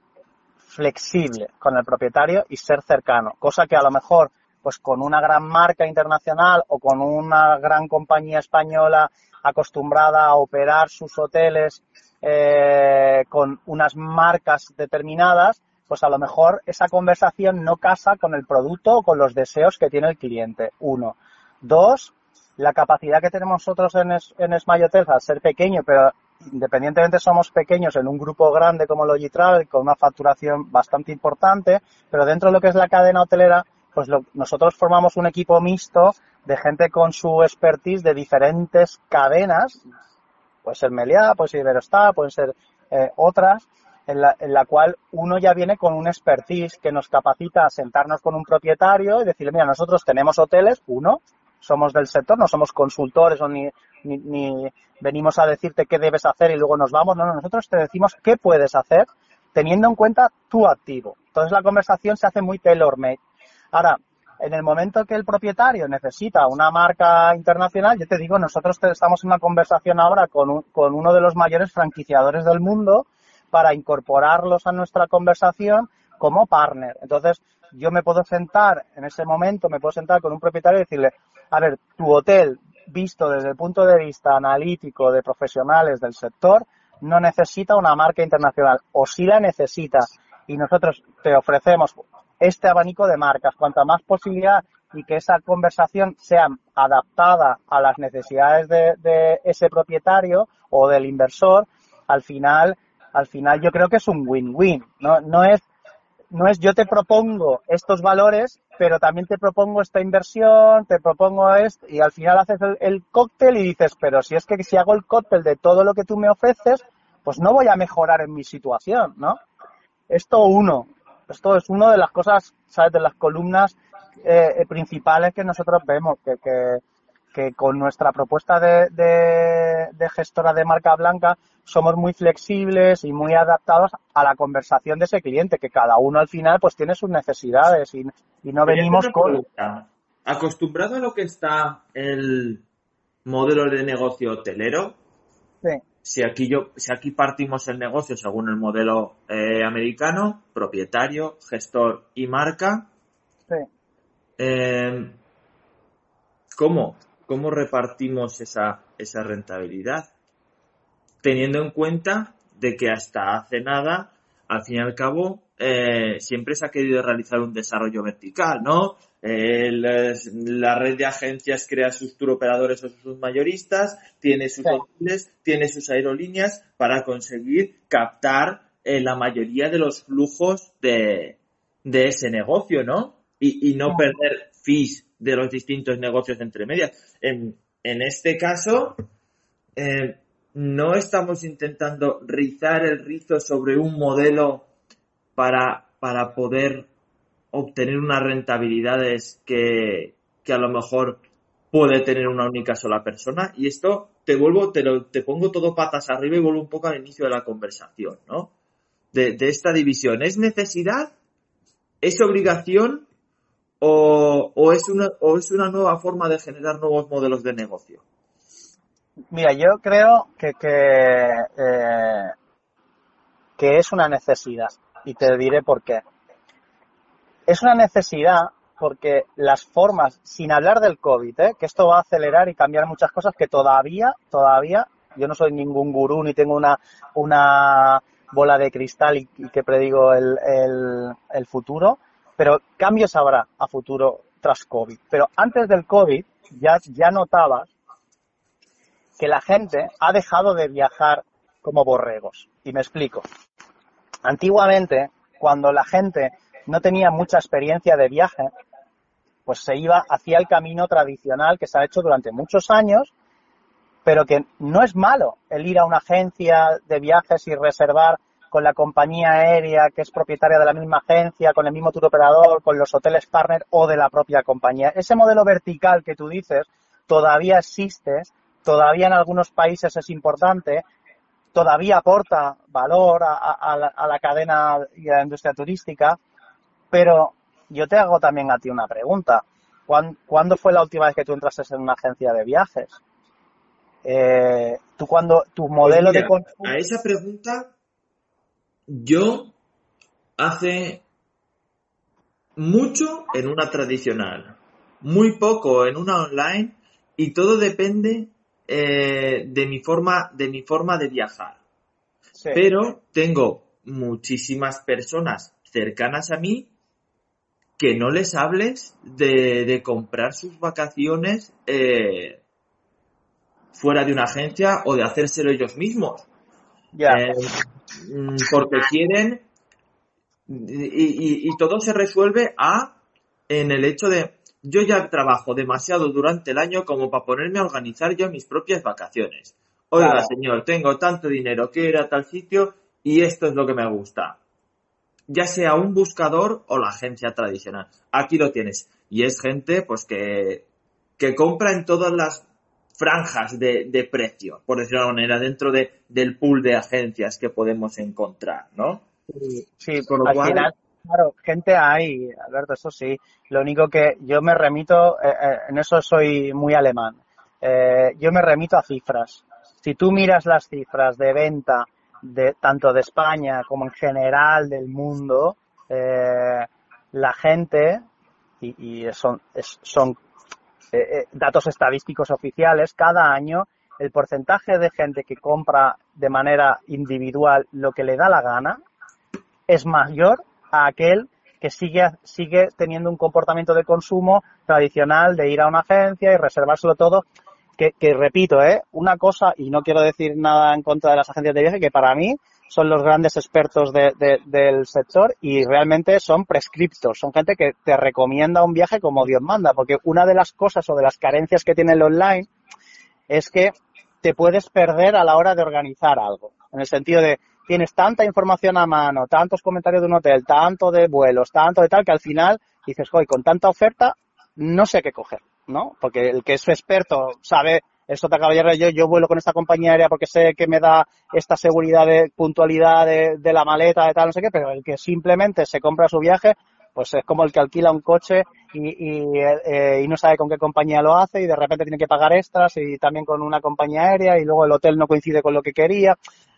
flexible con el propietario y ser cercano, cosa que a lo mejor pues con una gran marca internacional o con una gran compañía española acostumbrada a operar sus hoteles eh, con unas marcas determinadas, pues a lo mejor esa conversación no casa con el producto o con los deseos que tiene el cliente. Uno. Dos, la capacidad que tenemos nosotros en, en Smile Hotels al ser pequeño, pero independientemente somos pequeños en un grupo grande como Logitravel, con una facturación bastante importante, pero dentro de lo que es la cadena hotelera, pues nosotros formamos un equipo mixto de gente con su expertise de diferentes cadenas, puede ser Meliá, puede ser Iberostar, pueden ser eh, otras, en la, en la, cual uno ya viene con un expertise que nos capacita a sentarnos con un propietario y decirle, mira, nosotros tenemos hoteles, uno, somos del sector, no somos consultores o ni, ni, ni venimos a decirte qué debes hacer y luego nos vamos, no, no, nosotros te decimos qué puedes hacer teniendo en cuenta tu activo. Entonces la conversación se hace muy tailor-made. Ahora, en el momento que el propietario necesita una marca internacional, yo te digo, nosotros estamos en una conversación ahora con, con uno de los mayores franquiciadores del mundo para incorporarlos a nuestra conversación como partner. Entonces, yo me puedo sentar en ese momento, me puedo sentar con un propietario y decirle, a ver, tu hotel, visto desde el punto de vista analítico de profesionales del sector, no necesita una marca internacional, o si la necesita, y nosotros te ofrecemos este abanico de marcas, cuanta más posibilidad y que esa conversación sea adaptada a las necesidades de, de ese propietario o del inversor, al final, al final yo creo que es un win-win. No, no es no es yo te propongo estos valores, pero también te propongo esta inversión, te propongo esto, y al final haces el, cóctel y dices, pero si es que si hago el cóctel de todo lo que tú me ofreces, pues no voy a mejorar en mi situación, ¿no? Esto uno, esto es una de las cosas, ¿sabes? De las columnas eh, principales que nosotros vemos, que, que, que con nuestra propuesta de, de, gestora de marca blanca somos muy flexibles y muy adaptados a la conversación de ese cliente, que cada uno al final pues tiene sus necesidades y, no venimos con... Acostumbrado a lo que está el modelo de negocio hotelero, si aquí yo, si aquí partimos el negocio según el modelo eh, americano, propietario, gestor y marca, eh, ¿cómo? Cómo repartimos esa, esa rentabilidad. Teniendo en cuenta de que hasta hace nada, al fin y al cabo, eh, siempre se ha querido realizar un desarrollo vertical, ¿no? Eh, la red de agencias crea sus turoperadores o sus mayoristas, tiene sus hoteles, tiene sus aerolíneas para conseguir captar eh, la mayoría de los flujos de, de ese negocio, ¿no? Y, y no perder fees de los distintos negocios entre medias. En, en este caso, eh, no estamos intentando rizar el rizo sobre un modelo para, para poder obtener unas rentabilidades que, que a lo mejor puede tener una única sola persona. Y esto te vuelvo, te, lo, te pongo todo patas arriba y vuelvo un poco al inicio de la conversación, ¿no? De, de esta división. ¿Es necesidad? ¿Es obligación? O, es una, o es una nueva forma de generar nuevos modelos de negocio? Mira, yo creo que, que, eh, que es una necesidad y te diré por qué. Es una necesidad porque las formas, sin hablar del COVID, ¿eh? que esto va a acelerar y cambiar muchas cosas que todavía, todavía, yo no soy ningún gurú ni tengo una, una bola de cristal y, que predigo el, el, el futuro, pero cambios habrá a futuro tras COVID. Pero antes del COVID ya, ya notabas que la gente ha dejado de viajar como borregos. Y me explico. Antiguamente, cuando la gente no tenía mucha experiencia de viaje, pues se iba hacia el camino tradicional que se ha hecho durante muchos años, pero que no es malo el ir a una agencia de viajes y reservar con la compañía aérea que es propietaria de la misma agencia, con el mismo tour operador, con los hoteles partner o de la propia compañía. Ese modelo vertical que tú dices todavía existe, todavía en algunos países es importante, todavía aporta valor a, la, cadena y a la industria turística, pero yo te hago también a ti una pregunta. ¿Cuándo, fue la última vez que tú entraste en una agencia de viajes? Eh, tú cuando tu modelo pues de a esa pregunta yo hace mucho en una tradicional, muy poco en una online y todo depende eh, de mi forma de mi forma de viajar. Pero tengo muchísimas personas cercanas a mí que no les hables de, comprar sus vacaciones eh, fuera de una agencia o de hacérselo ellos mismos. Ya. Eh, porque quieren y, todo se resuelve a en el hecho de yo ya trabajo demasiado durante el año como para ponerme a organizar yo mis propias vacaciones. Oiga, señor, tengo tanto dinero que ir a tal sitio y esto es lo que me gusta. Ya sea un buscador o la agencia tradicional. Aquí lo tienes. Y es gente, pues, que, que compra en todas las franjas de, de precio, por decirlo de alguna manera, dentro de, del pool de agencias que podemos encontrar, ¿no? Sí, por lo cual... claro, gente hay, Alberto, eso sí. Lo único que yo me remito, eh, eh, en eso soy muy alemán. Eh, yo me remito a cifras. Si tú miras las cifras de venta de tanto de España como en general del mundo, la gente y, son son datos estadísticos oficiales cada año el porcentaje de gente que compra de manera individual lo que le da la gana es mayor a aquel que sigue, sigue teniendo un comportamiento de consumo tradicional de ir a una agencia y reservárselo todo. Que, repito, ¿eh? una cosa, y no quiero decir nada en contra de las agencias de viaje, que para mí son los grandes expertos del sector y realmente son prescriptos, son gente que te recomienda un viaje como Dios manda, porque una de las cosas o de las carencias que tiene el online es que te puedes perder a la hora de organizar algo, en el sentido de tienes tanta información a mano, tantos comentarios de un hotel, tanto de vuelos, tanto de tal, que al final dices, joder, con tanta oferta, no sé qué coger, ¿no? Porque el que es experto sabe, eso te caballero, yo, yo vuelo con esta compañía aérea porque sé que me da esta seguridad de puntualidad de, la maleta, de tal, no sé qué, pero el que simplemente se compra su viaje, pues es como el que alquila un coche y, eh, y, no sabe con qué compañía lo hace y de repente tiene que pagar extras y también con una compañía aérea y luego el hotel no coincide con lo que quería.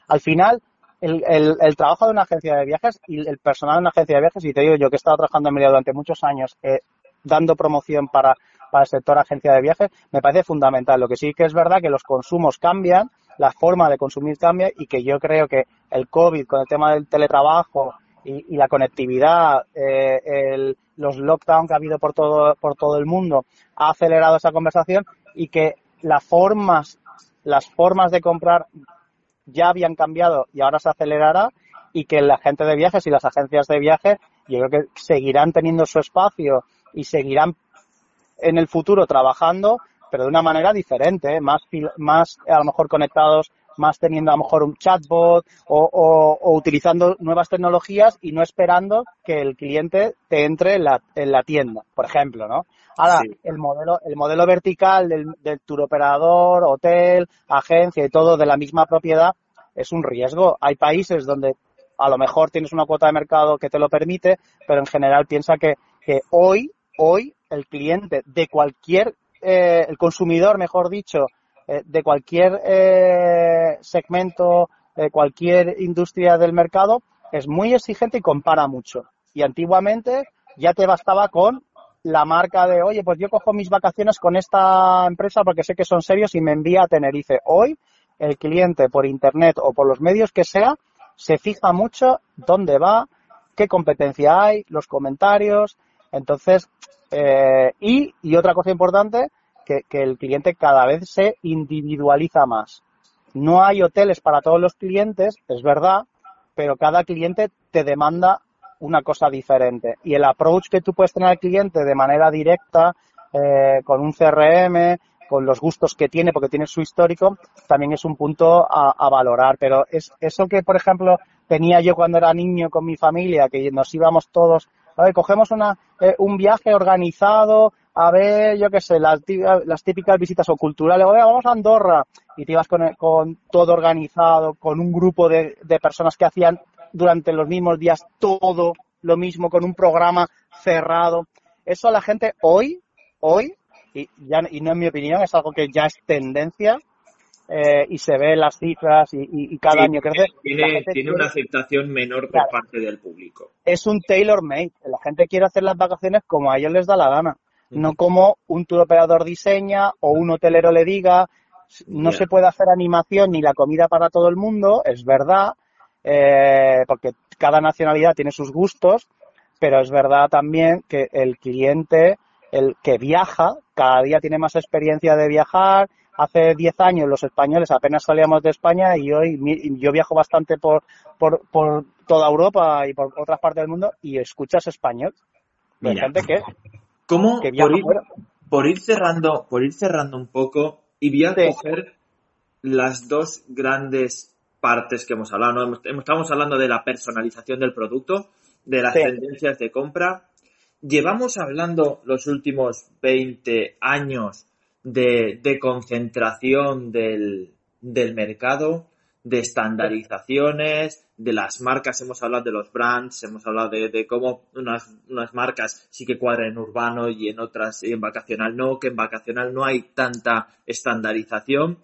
Al final, el, el, trabajo de una agencia de viajes y el personal de una agencia de viajes, y te digo yo que he estado trabajando en media durante muchos años eh, dando promoción para, para el sector agencia de viajes, me parece fundamental. Lo que sí que es verdad que los consumos cambian, la forma de consumir cambia y que yo creo que el COVID con el tema del teletrabajo y, la conectividad, eh, el, los lockdowns que ha habido por todo, por todo el mundo ha acelerado esa conversación y que las formas, las formas de comprar ya habían cambiado y ahora se acelerará y que la gente de viajes y las agencias de viajes yo creo que seguirán teniendo su espacio y seguirán en el futuro trabajando, pero de una manera diferente, ¿eh? más, más a lo mejor conectados, más teniendo a lo mejor un chatbot o, o, utilizando nuevas tecnologías y no esperando que el cliente te entre en la, en la tienda, por ejemplo, ¿no? Ahora, el modelo, el modelo vertical del, del operador, hotel, agencia y todo de la misma propiedad es un riesgo. Hay países donde a lo mejor tienes una cuota de mercado que te lo permite, pero en general piensa que, que hoy, hoy el cliente de cualquier, eh, el consumidor, mejor dicho, eh, de cualquier eh, segmento, cualquier industria del mercado, es muy exigente y compara mucho. Y antiguamente ya te bastaba con la marca de, oye, pues yo cojo mis vacaciones con esta empresa porque sé que son serios y me envía a Tenerife. Hoy el cliente por internet o por los medios que sea se fija mucho dónde va, qué competencia hay, los comentarios. Entonces, eh, y, y otra cosa importante, que, el cliente cada vez se individualiza más. No hay hoteles para todos los clientes, es verdad, pero cada cliente te demanda una cosa diferente. Y el approach que tú puedes tener al cliente de manera directa, eh, con un CRM, con los gustos que tiene, porque tiene su histórico, también es un punto a, valorar. Pero es eso que, por ejemplo, tenía yo cuando era niño con mi familia, que nos íbamos todos, cogemos una, eh, un viaje organizado a ver, yo qué sé, las, las típicas visitas o culturales, Oye, vamos a Andorra, y te ibas con, con todo organizado, con un grupo de, de personas que hacían durante los mismos días todo lo mismo con un programa cerrado. Eso a la gente hoy, hoy, y, ya, y no en mi opinión, es algo que ya es tendencia eh, y se ve las cifras y, cada año crece. Tiene, tiene una aceptación menor por parte del público. Es un tailor made. La gente quiere hacer las vacaciones como a ellos les da la gana, no como un tour operador diseña o un hotelero le diga. No se puede hacer animación ni la comida para todo el mundo, es verdad, eh, porque cada nacionalidad tiene sus gustos, pero es verdad también que el cliente, el que viaja, cada día tiene más experiencia de viajar. Hace 10 años los españoles apenas salíamos de España y hoy yo viajo bastante por, por, por toda Europa y por otras partes del mundo y escuchas español. gente que, ¿cómo por, ir, por, ir, cerrando, por ir cerrando un poco y voy a coger las dos grandes partes que hemos hablado. ¿no? Estamos hablando de la personalización del producto, de las tendencias de compra. Llevamos hablando los últimos 20 años de, concentración del, mercado, de estandarizaciones, de las marcas, hemos hablado de los brands, hemos hablado de, cómo unas, unas marcas sí que cuadran en urbano y en otras en vacacional no, que en vacacional no hay tanta estandarización.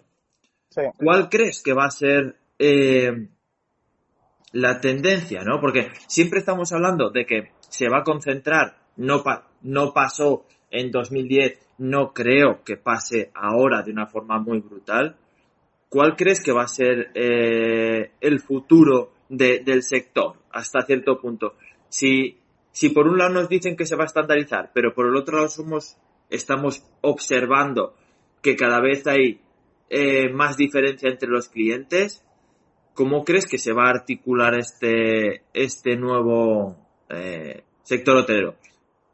¿Cuál crees que va a ser eh, la tendencia, no? Porque siempre estamos hablando de que se va a concentrar, no, no pasó en 2010, no creo que pase ahora de una forma muy brutal. ¿Cuál crees que va a ser eh, el futuro del sector hasta cierto punto? Si, si por un lado nos dicen que se va a estandarizar, pero por el otro lado somos, estamos observando que cada vez hay eh, más diferencia entre los clientes, ¿cómo crees que se va a articular este, este nuevo eh, sector hotelero?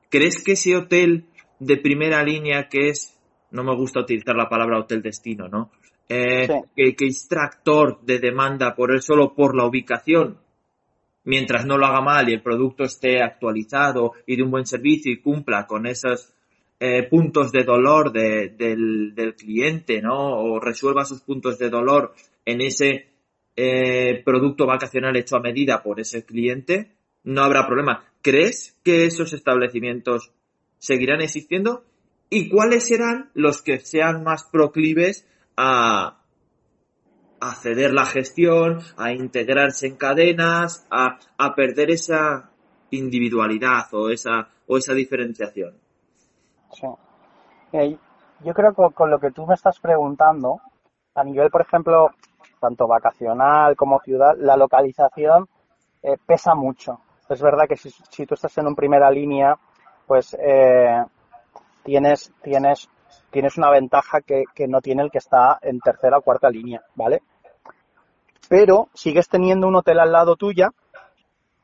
¿Crees que ese hotel de primera línea que es, no me gusta utilizar la palabra hotel destino, ¿no? Eh, que, que es tractor de demanda por él solo por la ubicación, mientras no lo haga mal y el producto esté actualizado y de un buen servicio y cumpla con esos eh, puntos de dolor del, cliente, ¿no? O resuelva sus puntos de dolor en ese eh, producto vacacional hecho a medida por ese cliente, no habrá problema. ¿Crees que esos establecimientos seguirán existiendo? ¿Y cuáles serán los que sean más proclives a, ceder la gestión, a integrarse en cadenas, a, a perder esa individualidad o esa, o esa diferenciación? Eh, yo creo que con lo que tú me estás preguntando, a nivel, por ejemplo, tanto vacacional como ciudad, la localización eh, pesa mucho. Es verdad que si, si, tú estás en una primera línea, pues eh, tienes, tienes, tienes una ventaja que, que no tiene el que está en tercera o cuarta línea, ¿vale? Pero sigues teniendo un hotel al lado tuya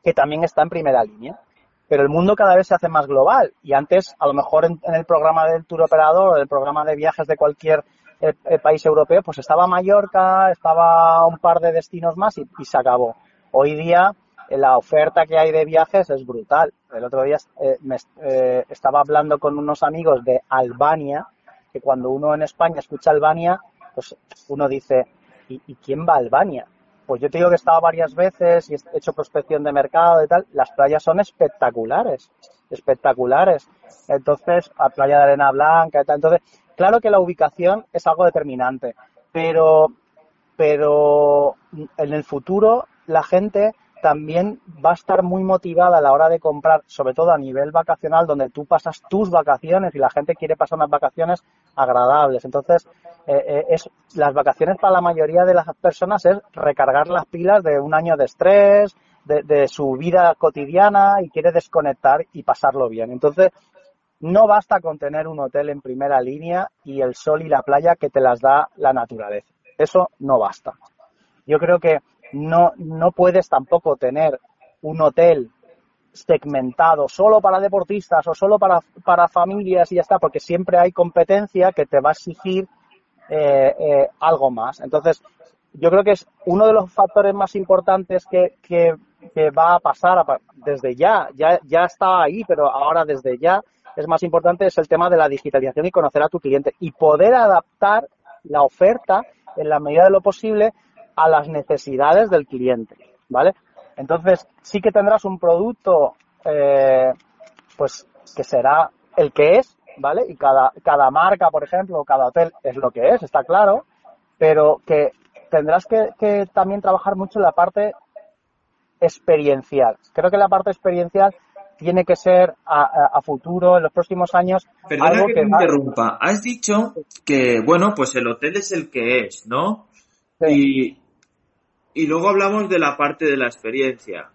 que también está en primera línea pero el mundo cada vez se hace más global y antes a lo mejor en, el programa del tour operador o el programa de viajes de cualquier eh, eh, país europeo pues estaba Mallorca, estaba un par de destinos más y, se acabó. Hoy día la oferta que hay de viajes es brutal. El otro día me, estaba hablando con unos amigos de Albania, que cuando uno en España escucha Albania, pues uno dice, ¿y, ¿y quién va a Albania? Pues yo te digo que he estado varias veces y he hecho prospección de mercado y tal. Las playas son espectaculares, espectaculares. Entonces, a playa de arena blanca y tal. Entonces, claro que la ubicación es algo determinante, pero, pero en el futuro la gente también va a estar muy motivada a la hora de comprar, sobre todo a nivel vacacional, donde tú pasas tus vacaciones y la gente quiere pasar unas vacaciones agradables. Entonces, eh, eh, es las vacaciones para la mayoría de las personas es recargar las pilas de un año de estrés, de, de su vida cotidiana y quiere desconectar y pasarlo bien. Entonces, no basta con tener un hotel en primera línea y el sol y la playa que te las da la naturaleza. Eso no basta. Yo creo que no, no puedes tampoco tener un hotel segmentado solo para deportistas o solo para, para familias y ya está, porque siempre hay competencia que te va a exigir eh, eh, algo más. Entonces, yo creo que es uno de los factores más importantes que, que, va a pasar desde ya, ya, ya está ahí, pero ahora desde ya es más importante es el tema de la digitalización y conocer a tu cliente y poder adaptar la oferta en la medida de lo posible a las necesidades del cliente, ¿vale? Entonces, sí que tendrás un producto, eh, pues, que será el que es, ¿vale? Y cada, cada marca, por ejemplo, cada hotel es lo que es, está claro, pero que tendrás que, también trabajar mucho en la parte experiencial. Creo que la parte experiencial tiene que ser a, futuro, en los próximos años. Perdona algo que, te interrumpa. Has dicho que, bueno, pues el hotel es el que es, ¿no? Sí. Y luego hablamos de la parte de la experiencia.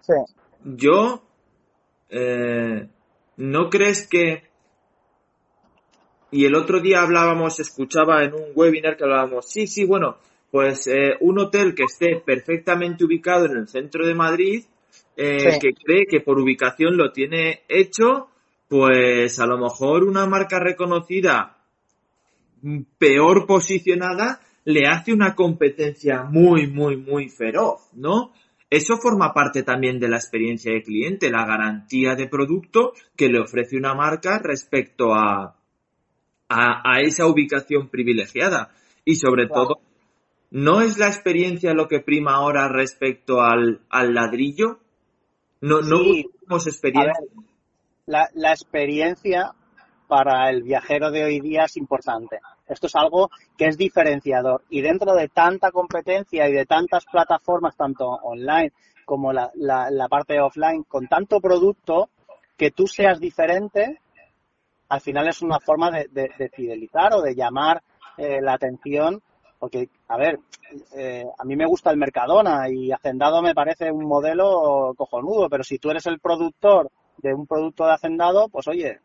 Sí. Yo, eh, ¿no crees que... Y el otro día hablábamos, escuchaba en un webinar que hablábamos, sí, sí, bueno, pues eh, un hotel que esté perfectamente ubicado en el centro de Madrid, eh, que cree que por ubicación lo tiene hecho, pues a lo mejor una marca reconocida peor posicionada le hace una competencia muy, muy, muy feroz, ¿no? Eso forma parte también de la experiencia de cliente, la garantía de producto que le ofrece una marca respecto a, a, esa ubicación privilegiada. Y sobre todo, ¿no es la experiencia lo que prima ahora respecto al, al ladrillo? No, no Sí. buscamos experiencia. la, la experiencia para el viajero de hoy día es importante. Esto es algo que es diferenciador. Y dentro de tanta competencia y de tantas plataformas, tanto online como la, la- la parte offline, con tanto producto, que tú seas diferente, al final es una forma de, de- de fidelizar o de llamar eh, la atención. Porque, a ver, eh, a mí me gusta el Mercadona y Hacendado me parece un modelo cojonudo, pero si tú eres el productor de un producto de Hacendado, pues oye,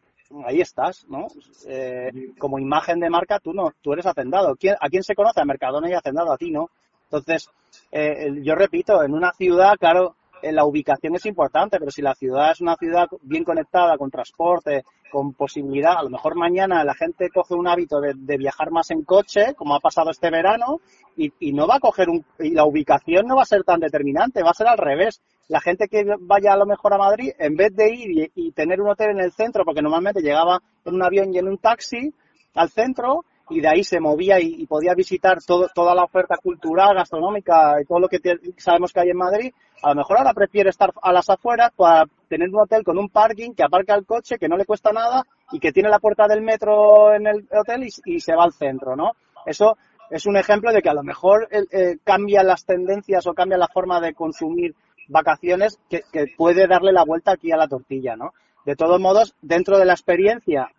ahí estás, ¿no? Eh, como imagen de marca, tú no, tú eres Hacendado. ¿Quién- ¿A quién se conoce? A Mercadona y Hacendado, a ti no. Entonces, eh, yo repito, en una ciudad, claro, la ubicación es importante, pero si la ciudad es una ciudad bien conectada, con transporte, con posibilidad, a lo mejor mañana la gente coge un hábito de, de viajar más en coche, como ha pasado este verano, y, y no va a coger un, y la ubicación no va a ser tan determinante, va a ser al revés. La gente que vaya a lo mejor a Madrid, en vez de ir y tener un hotel en el centro, porque normalmente llegaba en un avión y en un taxi al centro, y de ahí se movía y, podía visitar todo, toda la oferta cultural, gastronómica y todo lo que sabemos que hay en Madrid, a lo mejor ahora prefiere estar a las afueras para tener un hotel con un parking que aparca el coche, que no le cuesta nada y que tiene la puerta del metro en el hotel y, se va al centro, ¿no? Eso es un ejemplo de que a lo mejor eh, cambian las tendencias o cambia la forma de consumir vacaciones que, que puede darle la vuelta aquí a la tortilla, ¿no? De todos modos, dentro de la experiencia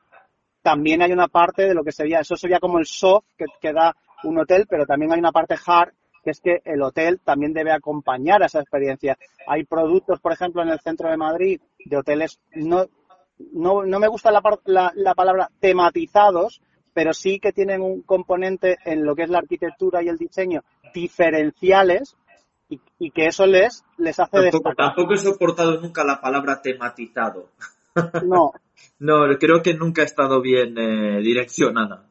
también hay una parte de lo que sería, eso sería como el soft que, que da un hotel, pero también hay una parte hard, que es que el hotel también debe acompañar a esa experiencia. Hay productos, por ejemplo, en el centro de Madrid, de hoteles, no, no, no me gusta la, la, la palabra tematizados, pero sí que tienen un componente en lo que es la arquitectura y el diseño diferenciales y, y que eso les, les hace Tampoco, destacar. tampoco he soportado nunca la palabra tematizado. No, No, creo que nunca ha estado bien eh, direccionada,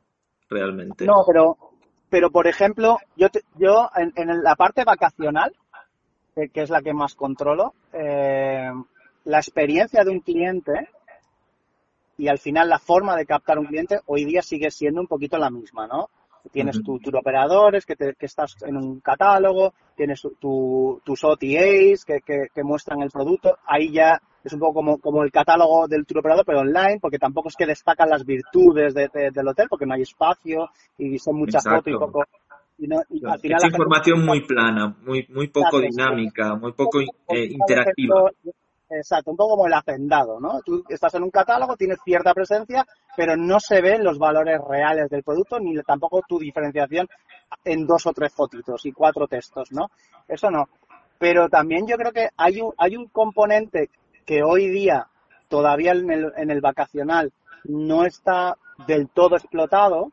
realmente. No, pero, pero por ejemplo, yo, te- yo en, en la parte vacacional, que, que es la que más controlo, eh, la experiencia de un cliente y al final la forma de captar un cliente hoy día sigue siendo un poquito la misma, ¿no? Tienes tu tour operadores, que, te- que estás en un catálogo, tienes tu- tu- tus OTAs que, que- que muestran el producto. Ahí ya es un poco como, como el catálogo del tour operador, pero online, porque tampoco es que destacan las virtudes de- de- del hotel, porque no hay espacio y son muchas fotos y poco. Y no- y al final Es información muy plana, muy, muy poco Exacto, dinámica, muy poco eh, interactiva. Exacto, un poco como el hacendado, ¿no? Tú estás en un catálogo, tienes cierta presencia, pero no se ven los valores reales del producto ni tampoco tu diferenciación en dos o tres fotitos y cuatro textos, ¿no? Eso no. Pero también yo creo que hay un, hay un componente que hoy día todavía en el, vacacional no está del todo explotado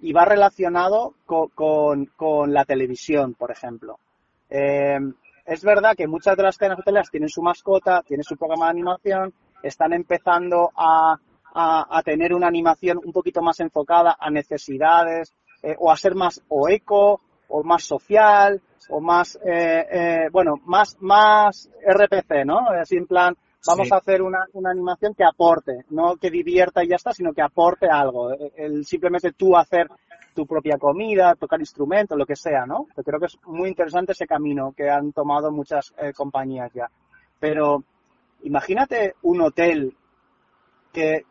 y va relacionado co- con, con la televisión, por ejemplo. Eh, es verdad que muchas de las cadenas hoteleras tienen su mascota, tienen su programa de animación, están empezando a, a- tener una animación un poquito más enfocada a necesidades eh, o a ser más o eco o más social o más, eh, eh, bueno, más, más RPC, ¿no? Así plan, vamos Sí. a hacer una, una animación que aporte, no que divierta y ya está, sino que aporte algo. El, el simplemente tú hacer tu propia comida, tocar instrumentos, lo que sea, ¿no? Yo creo que es muy interesante ese camino que han tomado muchas eh, compañías ya. Pero imagínate un hotel que,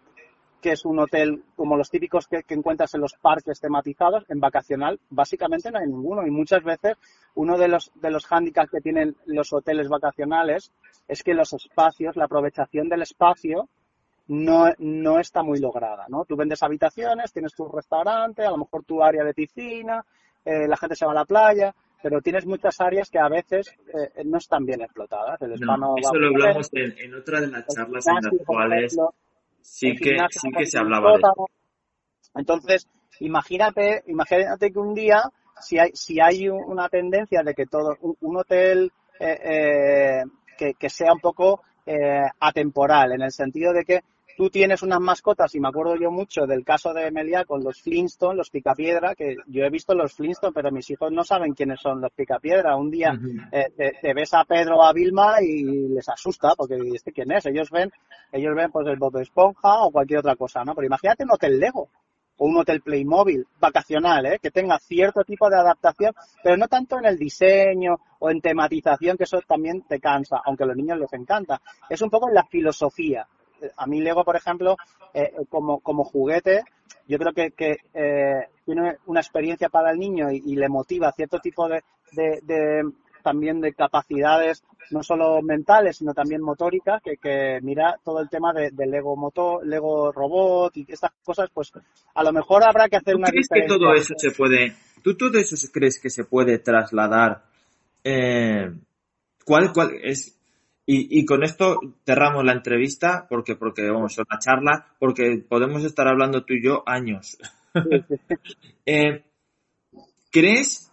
que es un hotel como los típicos que, que encuentras en los parques tematizados, en vacacional, básicamente no hay ninguno. Y muchas veces uno de los, de los hándicaps que tienen los hoteles vacacionales es que los espacios, la aprovechación del espacio, no, no está muy lograda, ¿no? Tú vendes habitaciones, tienes tu restaurante, a lo mejor tu área de piscina, eh, la gente se va a la playa, pero tienes muchas áreas que a veces eh, no están bien explotadas. El No, eso lo hablamos en, en otra de las charlas en las cuales ejemplo, sí que, gimnasio sí que se hablaba de eso. Entonces, imagínate, imagínate que un día, si hay, si hay un- una tendencia de que todo, un, un hotel eh, eh, que, que sea un poco eh, atemporal, en el sentido de que tú tienes unas mascotas, y me acuerdo yo mucho del caso de Meliá con los Flintstone, los Picapiedra, que yo he visto los Flintstone, pero mis hijos no saben quiénes son los Picapiedra. Un día Ujú. eh, te, te ves a Pedro o a Vilma y les asusta, porque ¿este quién es? Ellos ven, ellos ven pues el Bob Esponja o cualquier otra cosa, ¿no? Pero imagínate un hotel Lego. o un hotel Playmobil vacacional, ¿eh? que tenga cierto tipo de adaptación, pero no tanto en el diseño o en tematización, que eso también te cansa, aunque a los niños les encanta. Es un poco en la filosofía. A mí Lego, por ejemplo, eh, como, como juguete, yo creo que, que eh, tiene una experiencia para el niño y, le motiva cierto tipo de, de, también de capacidades no solo mentales sino también motóricas que, que mira todo el tema de, Lego motor Lego robot y estas cosas pues a lo mejor habrá que hacer ¿Tú una crees que todo eso se puede tú todo eso crees que se puede trasladar eh, cuál cuál es y, y, con esto cerramos la entrevista porque porque vamos a la charla porque podemos estar hablando tú y yo años. Eh, ¿crees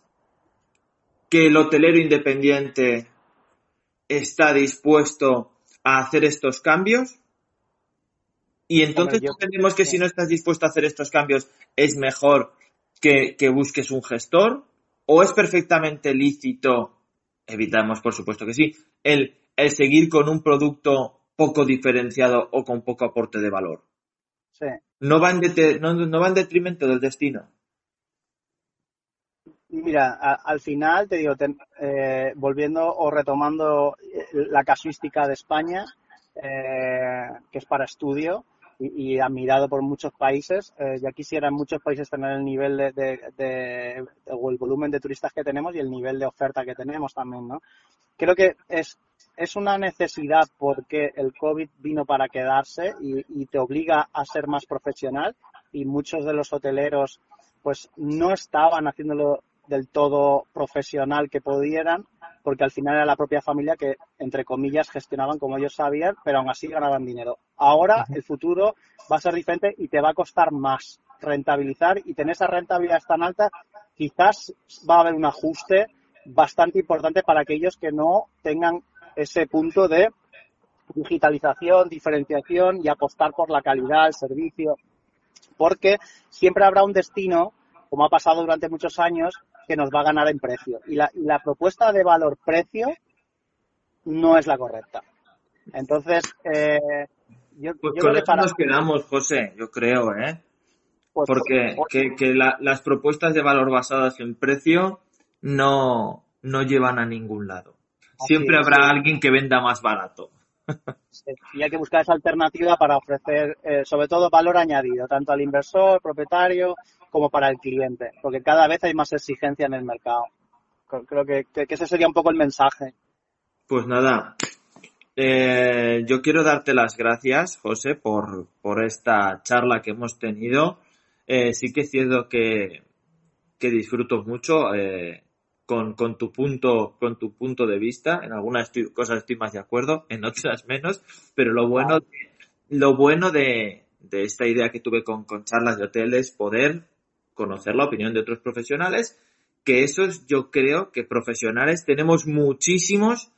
que el hotelero independiente está dispuesto a hacer estos cambios? Y entonces entendemos que si no estás dispuesto a hacer estos cambios es mejor que, busques un gestor o es perfectamente lícito, evitamos por supuesto que sí, el, el seguir con un producto poco diferenciado o con poco aporte de valor. Sí. No va en, no, no va en detrimento del destino. Mira, al final te digo, eh, volviendo o retomando eh, la casuística de España, eh, que es para estudio y, admirado por muchos países, ya quisiera en muchos países tener el nivel de, o el volumen de turistas que tenemos y el nivel de oferta que tenemos también, ¿no? Creo que es es una necesidad porque el COVID vino para quedarse y, y, te obliga a ser más profesional y muchos de los hoteleros pues no estaban haciéndolo del todo profesional que pudieran, porque al final era la propia familia que, entre comillas, gestionaban como ellos sabían, pero aún así ganaban dinero. Ahora el futuro va a ser diferente y te va a costar más rentabilizar y tener esa rentabilidad tan alta, quizás va a haber un ajuste bastante importante para aquellos que no tengan ese punto de digitalización, diferenciación y apostar por la calidad, el servicio, porque siempre habrá un destino, como ha pasado durante muchos años, que nos va a ganar en precio. Y la, la propuesta de valor-precio no es la correcta. Entonces, eh, yo, pues con eso nos quedamos, José, yo creo, ¿eh? Pues Porque que, que las propuestas de valor basadas en precio no, no llevan a ningún lado. Siempre habrá alguien que venda más barato. y hay que buscar esa alternativa para ofrecer, eh, sobre todo, valor añadido, tanto al inversor, propietario, como para el cliente, porque cada vez hay más exigencia en el mercado. Creo que, ese sería un poco el mensaje. Pues nada, eh, yo quiero darte las gracias, José, por, por esta charla que hemos tenido. Eh, sí que es cierto que, que disfruto mucho eh, con, con, tu punto, con tu punto de vista. En algunas cosas estoy más de acuerdo, en otras menos, pero lo bueno, lo bueno de, de esta idea que tuve con, con charlas de hotel es poder conocer la opinión de otros profesionales, que esos yo creo que profesionales tenemos muchísimos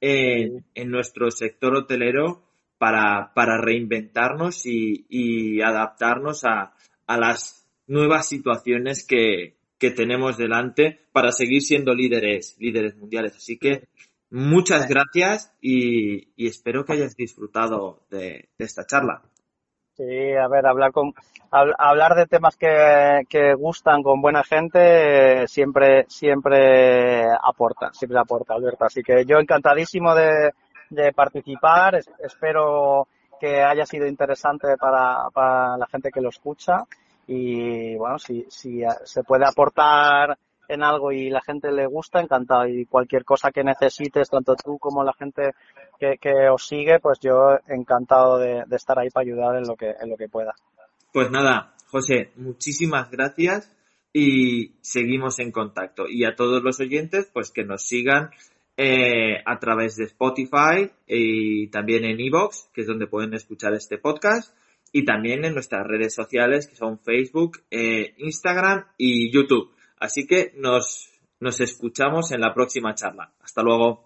en, en nuestro sector hotelero para, para reinventarnos y, y adaptarnos a, a las nuevas situaciones que, que tenemos delante para seguir siendo líderes, líderes mundiales. Así que muchas gracias y, espero que hayas disfrutado de, esta charla. Sí, a ver, hablar con hablar de temas que, que gustan con buena gente siempre siempre aporta, siempre aporta, Alberto. Así que yo encantadísimo de, de participar. espero que haya sido interesante para, para la gente que lo escucha y bueno, si, si se puede aportar en algo y la gente le gusta, encantado. Y cualquier cosa que necesites, tanto tú como la gente que, que os sigue, pues yo encantado de, estar ahí para ayudar en lo que, en lo que pueda. Pues nada, José, muchísimas gracias y seguimos en contacto. Y a todos los oyentes, pues que nos sigan eh, a través de Spotify y también en Evox, que es donde pueden escuchar este podcast y también en nuestras redes sociales que son Facebook, eh, Instagram y YouTube. Así que nos, nos escuchamos en la próxima charla. Hasta luego.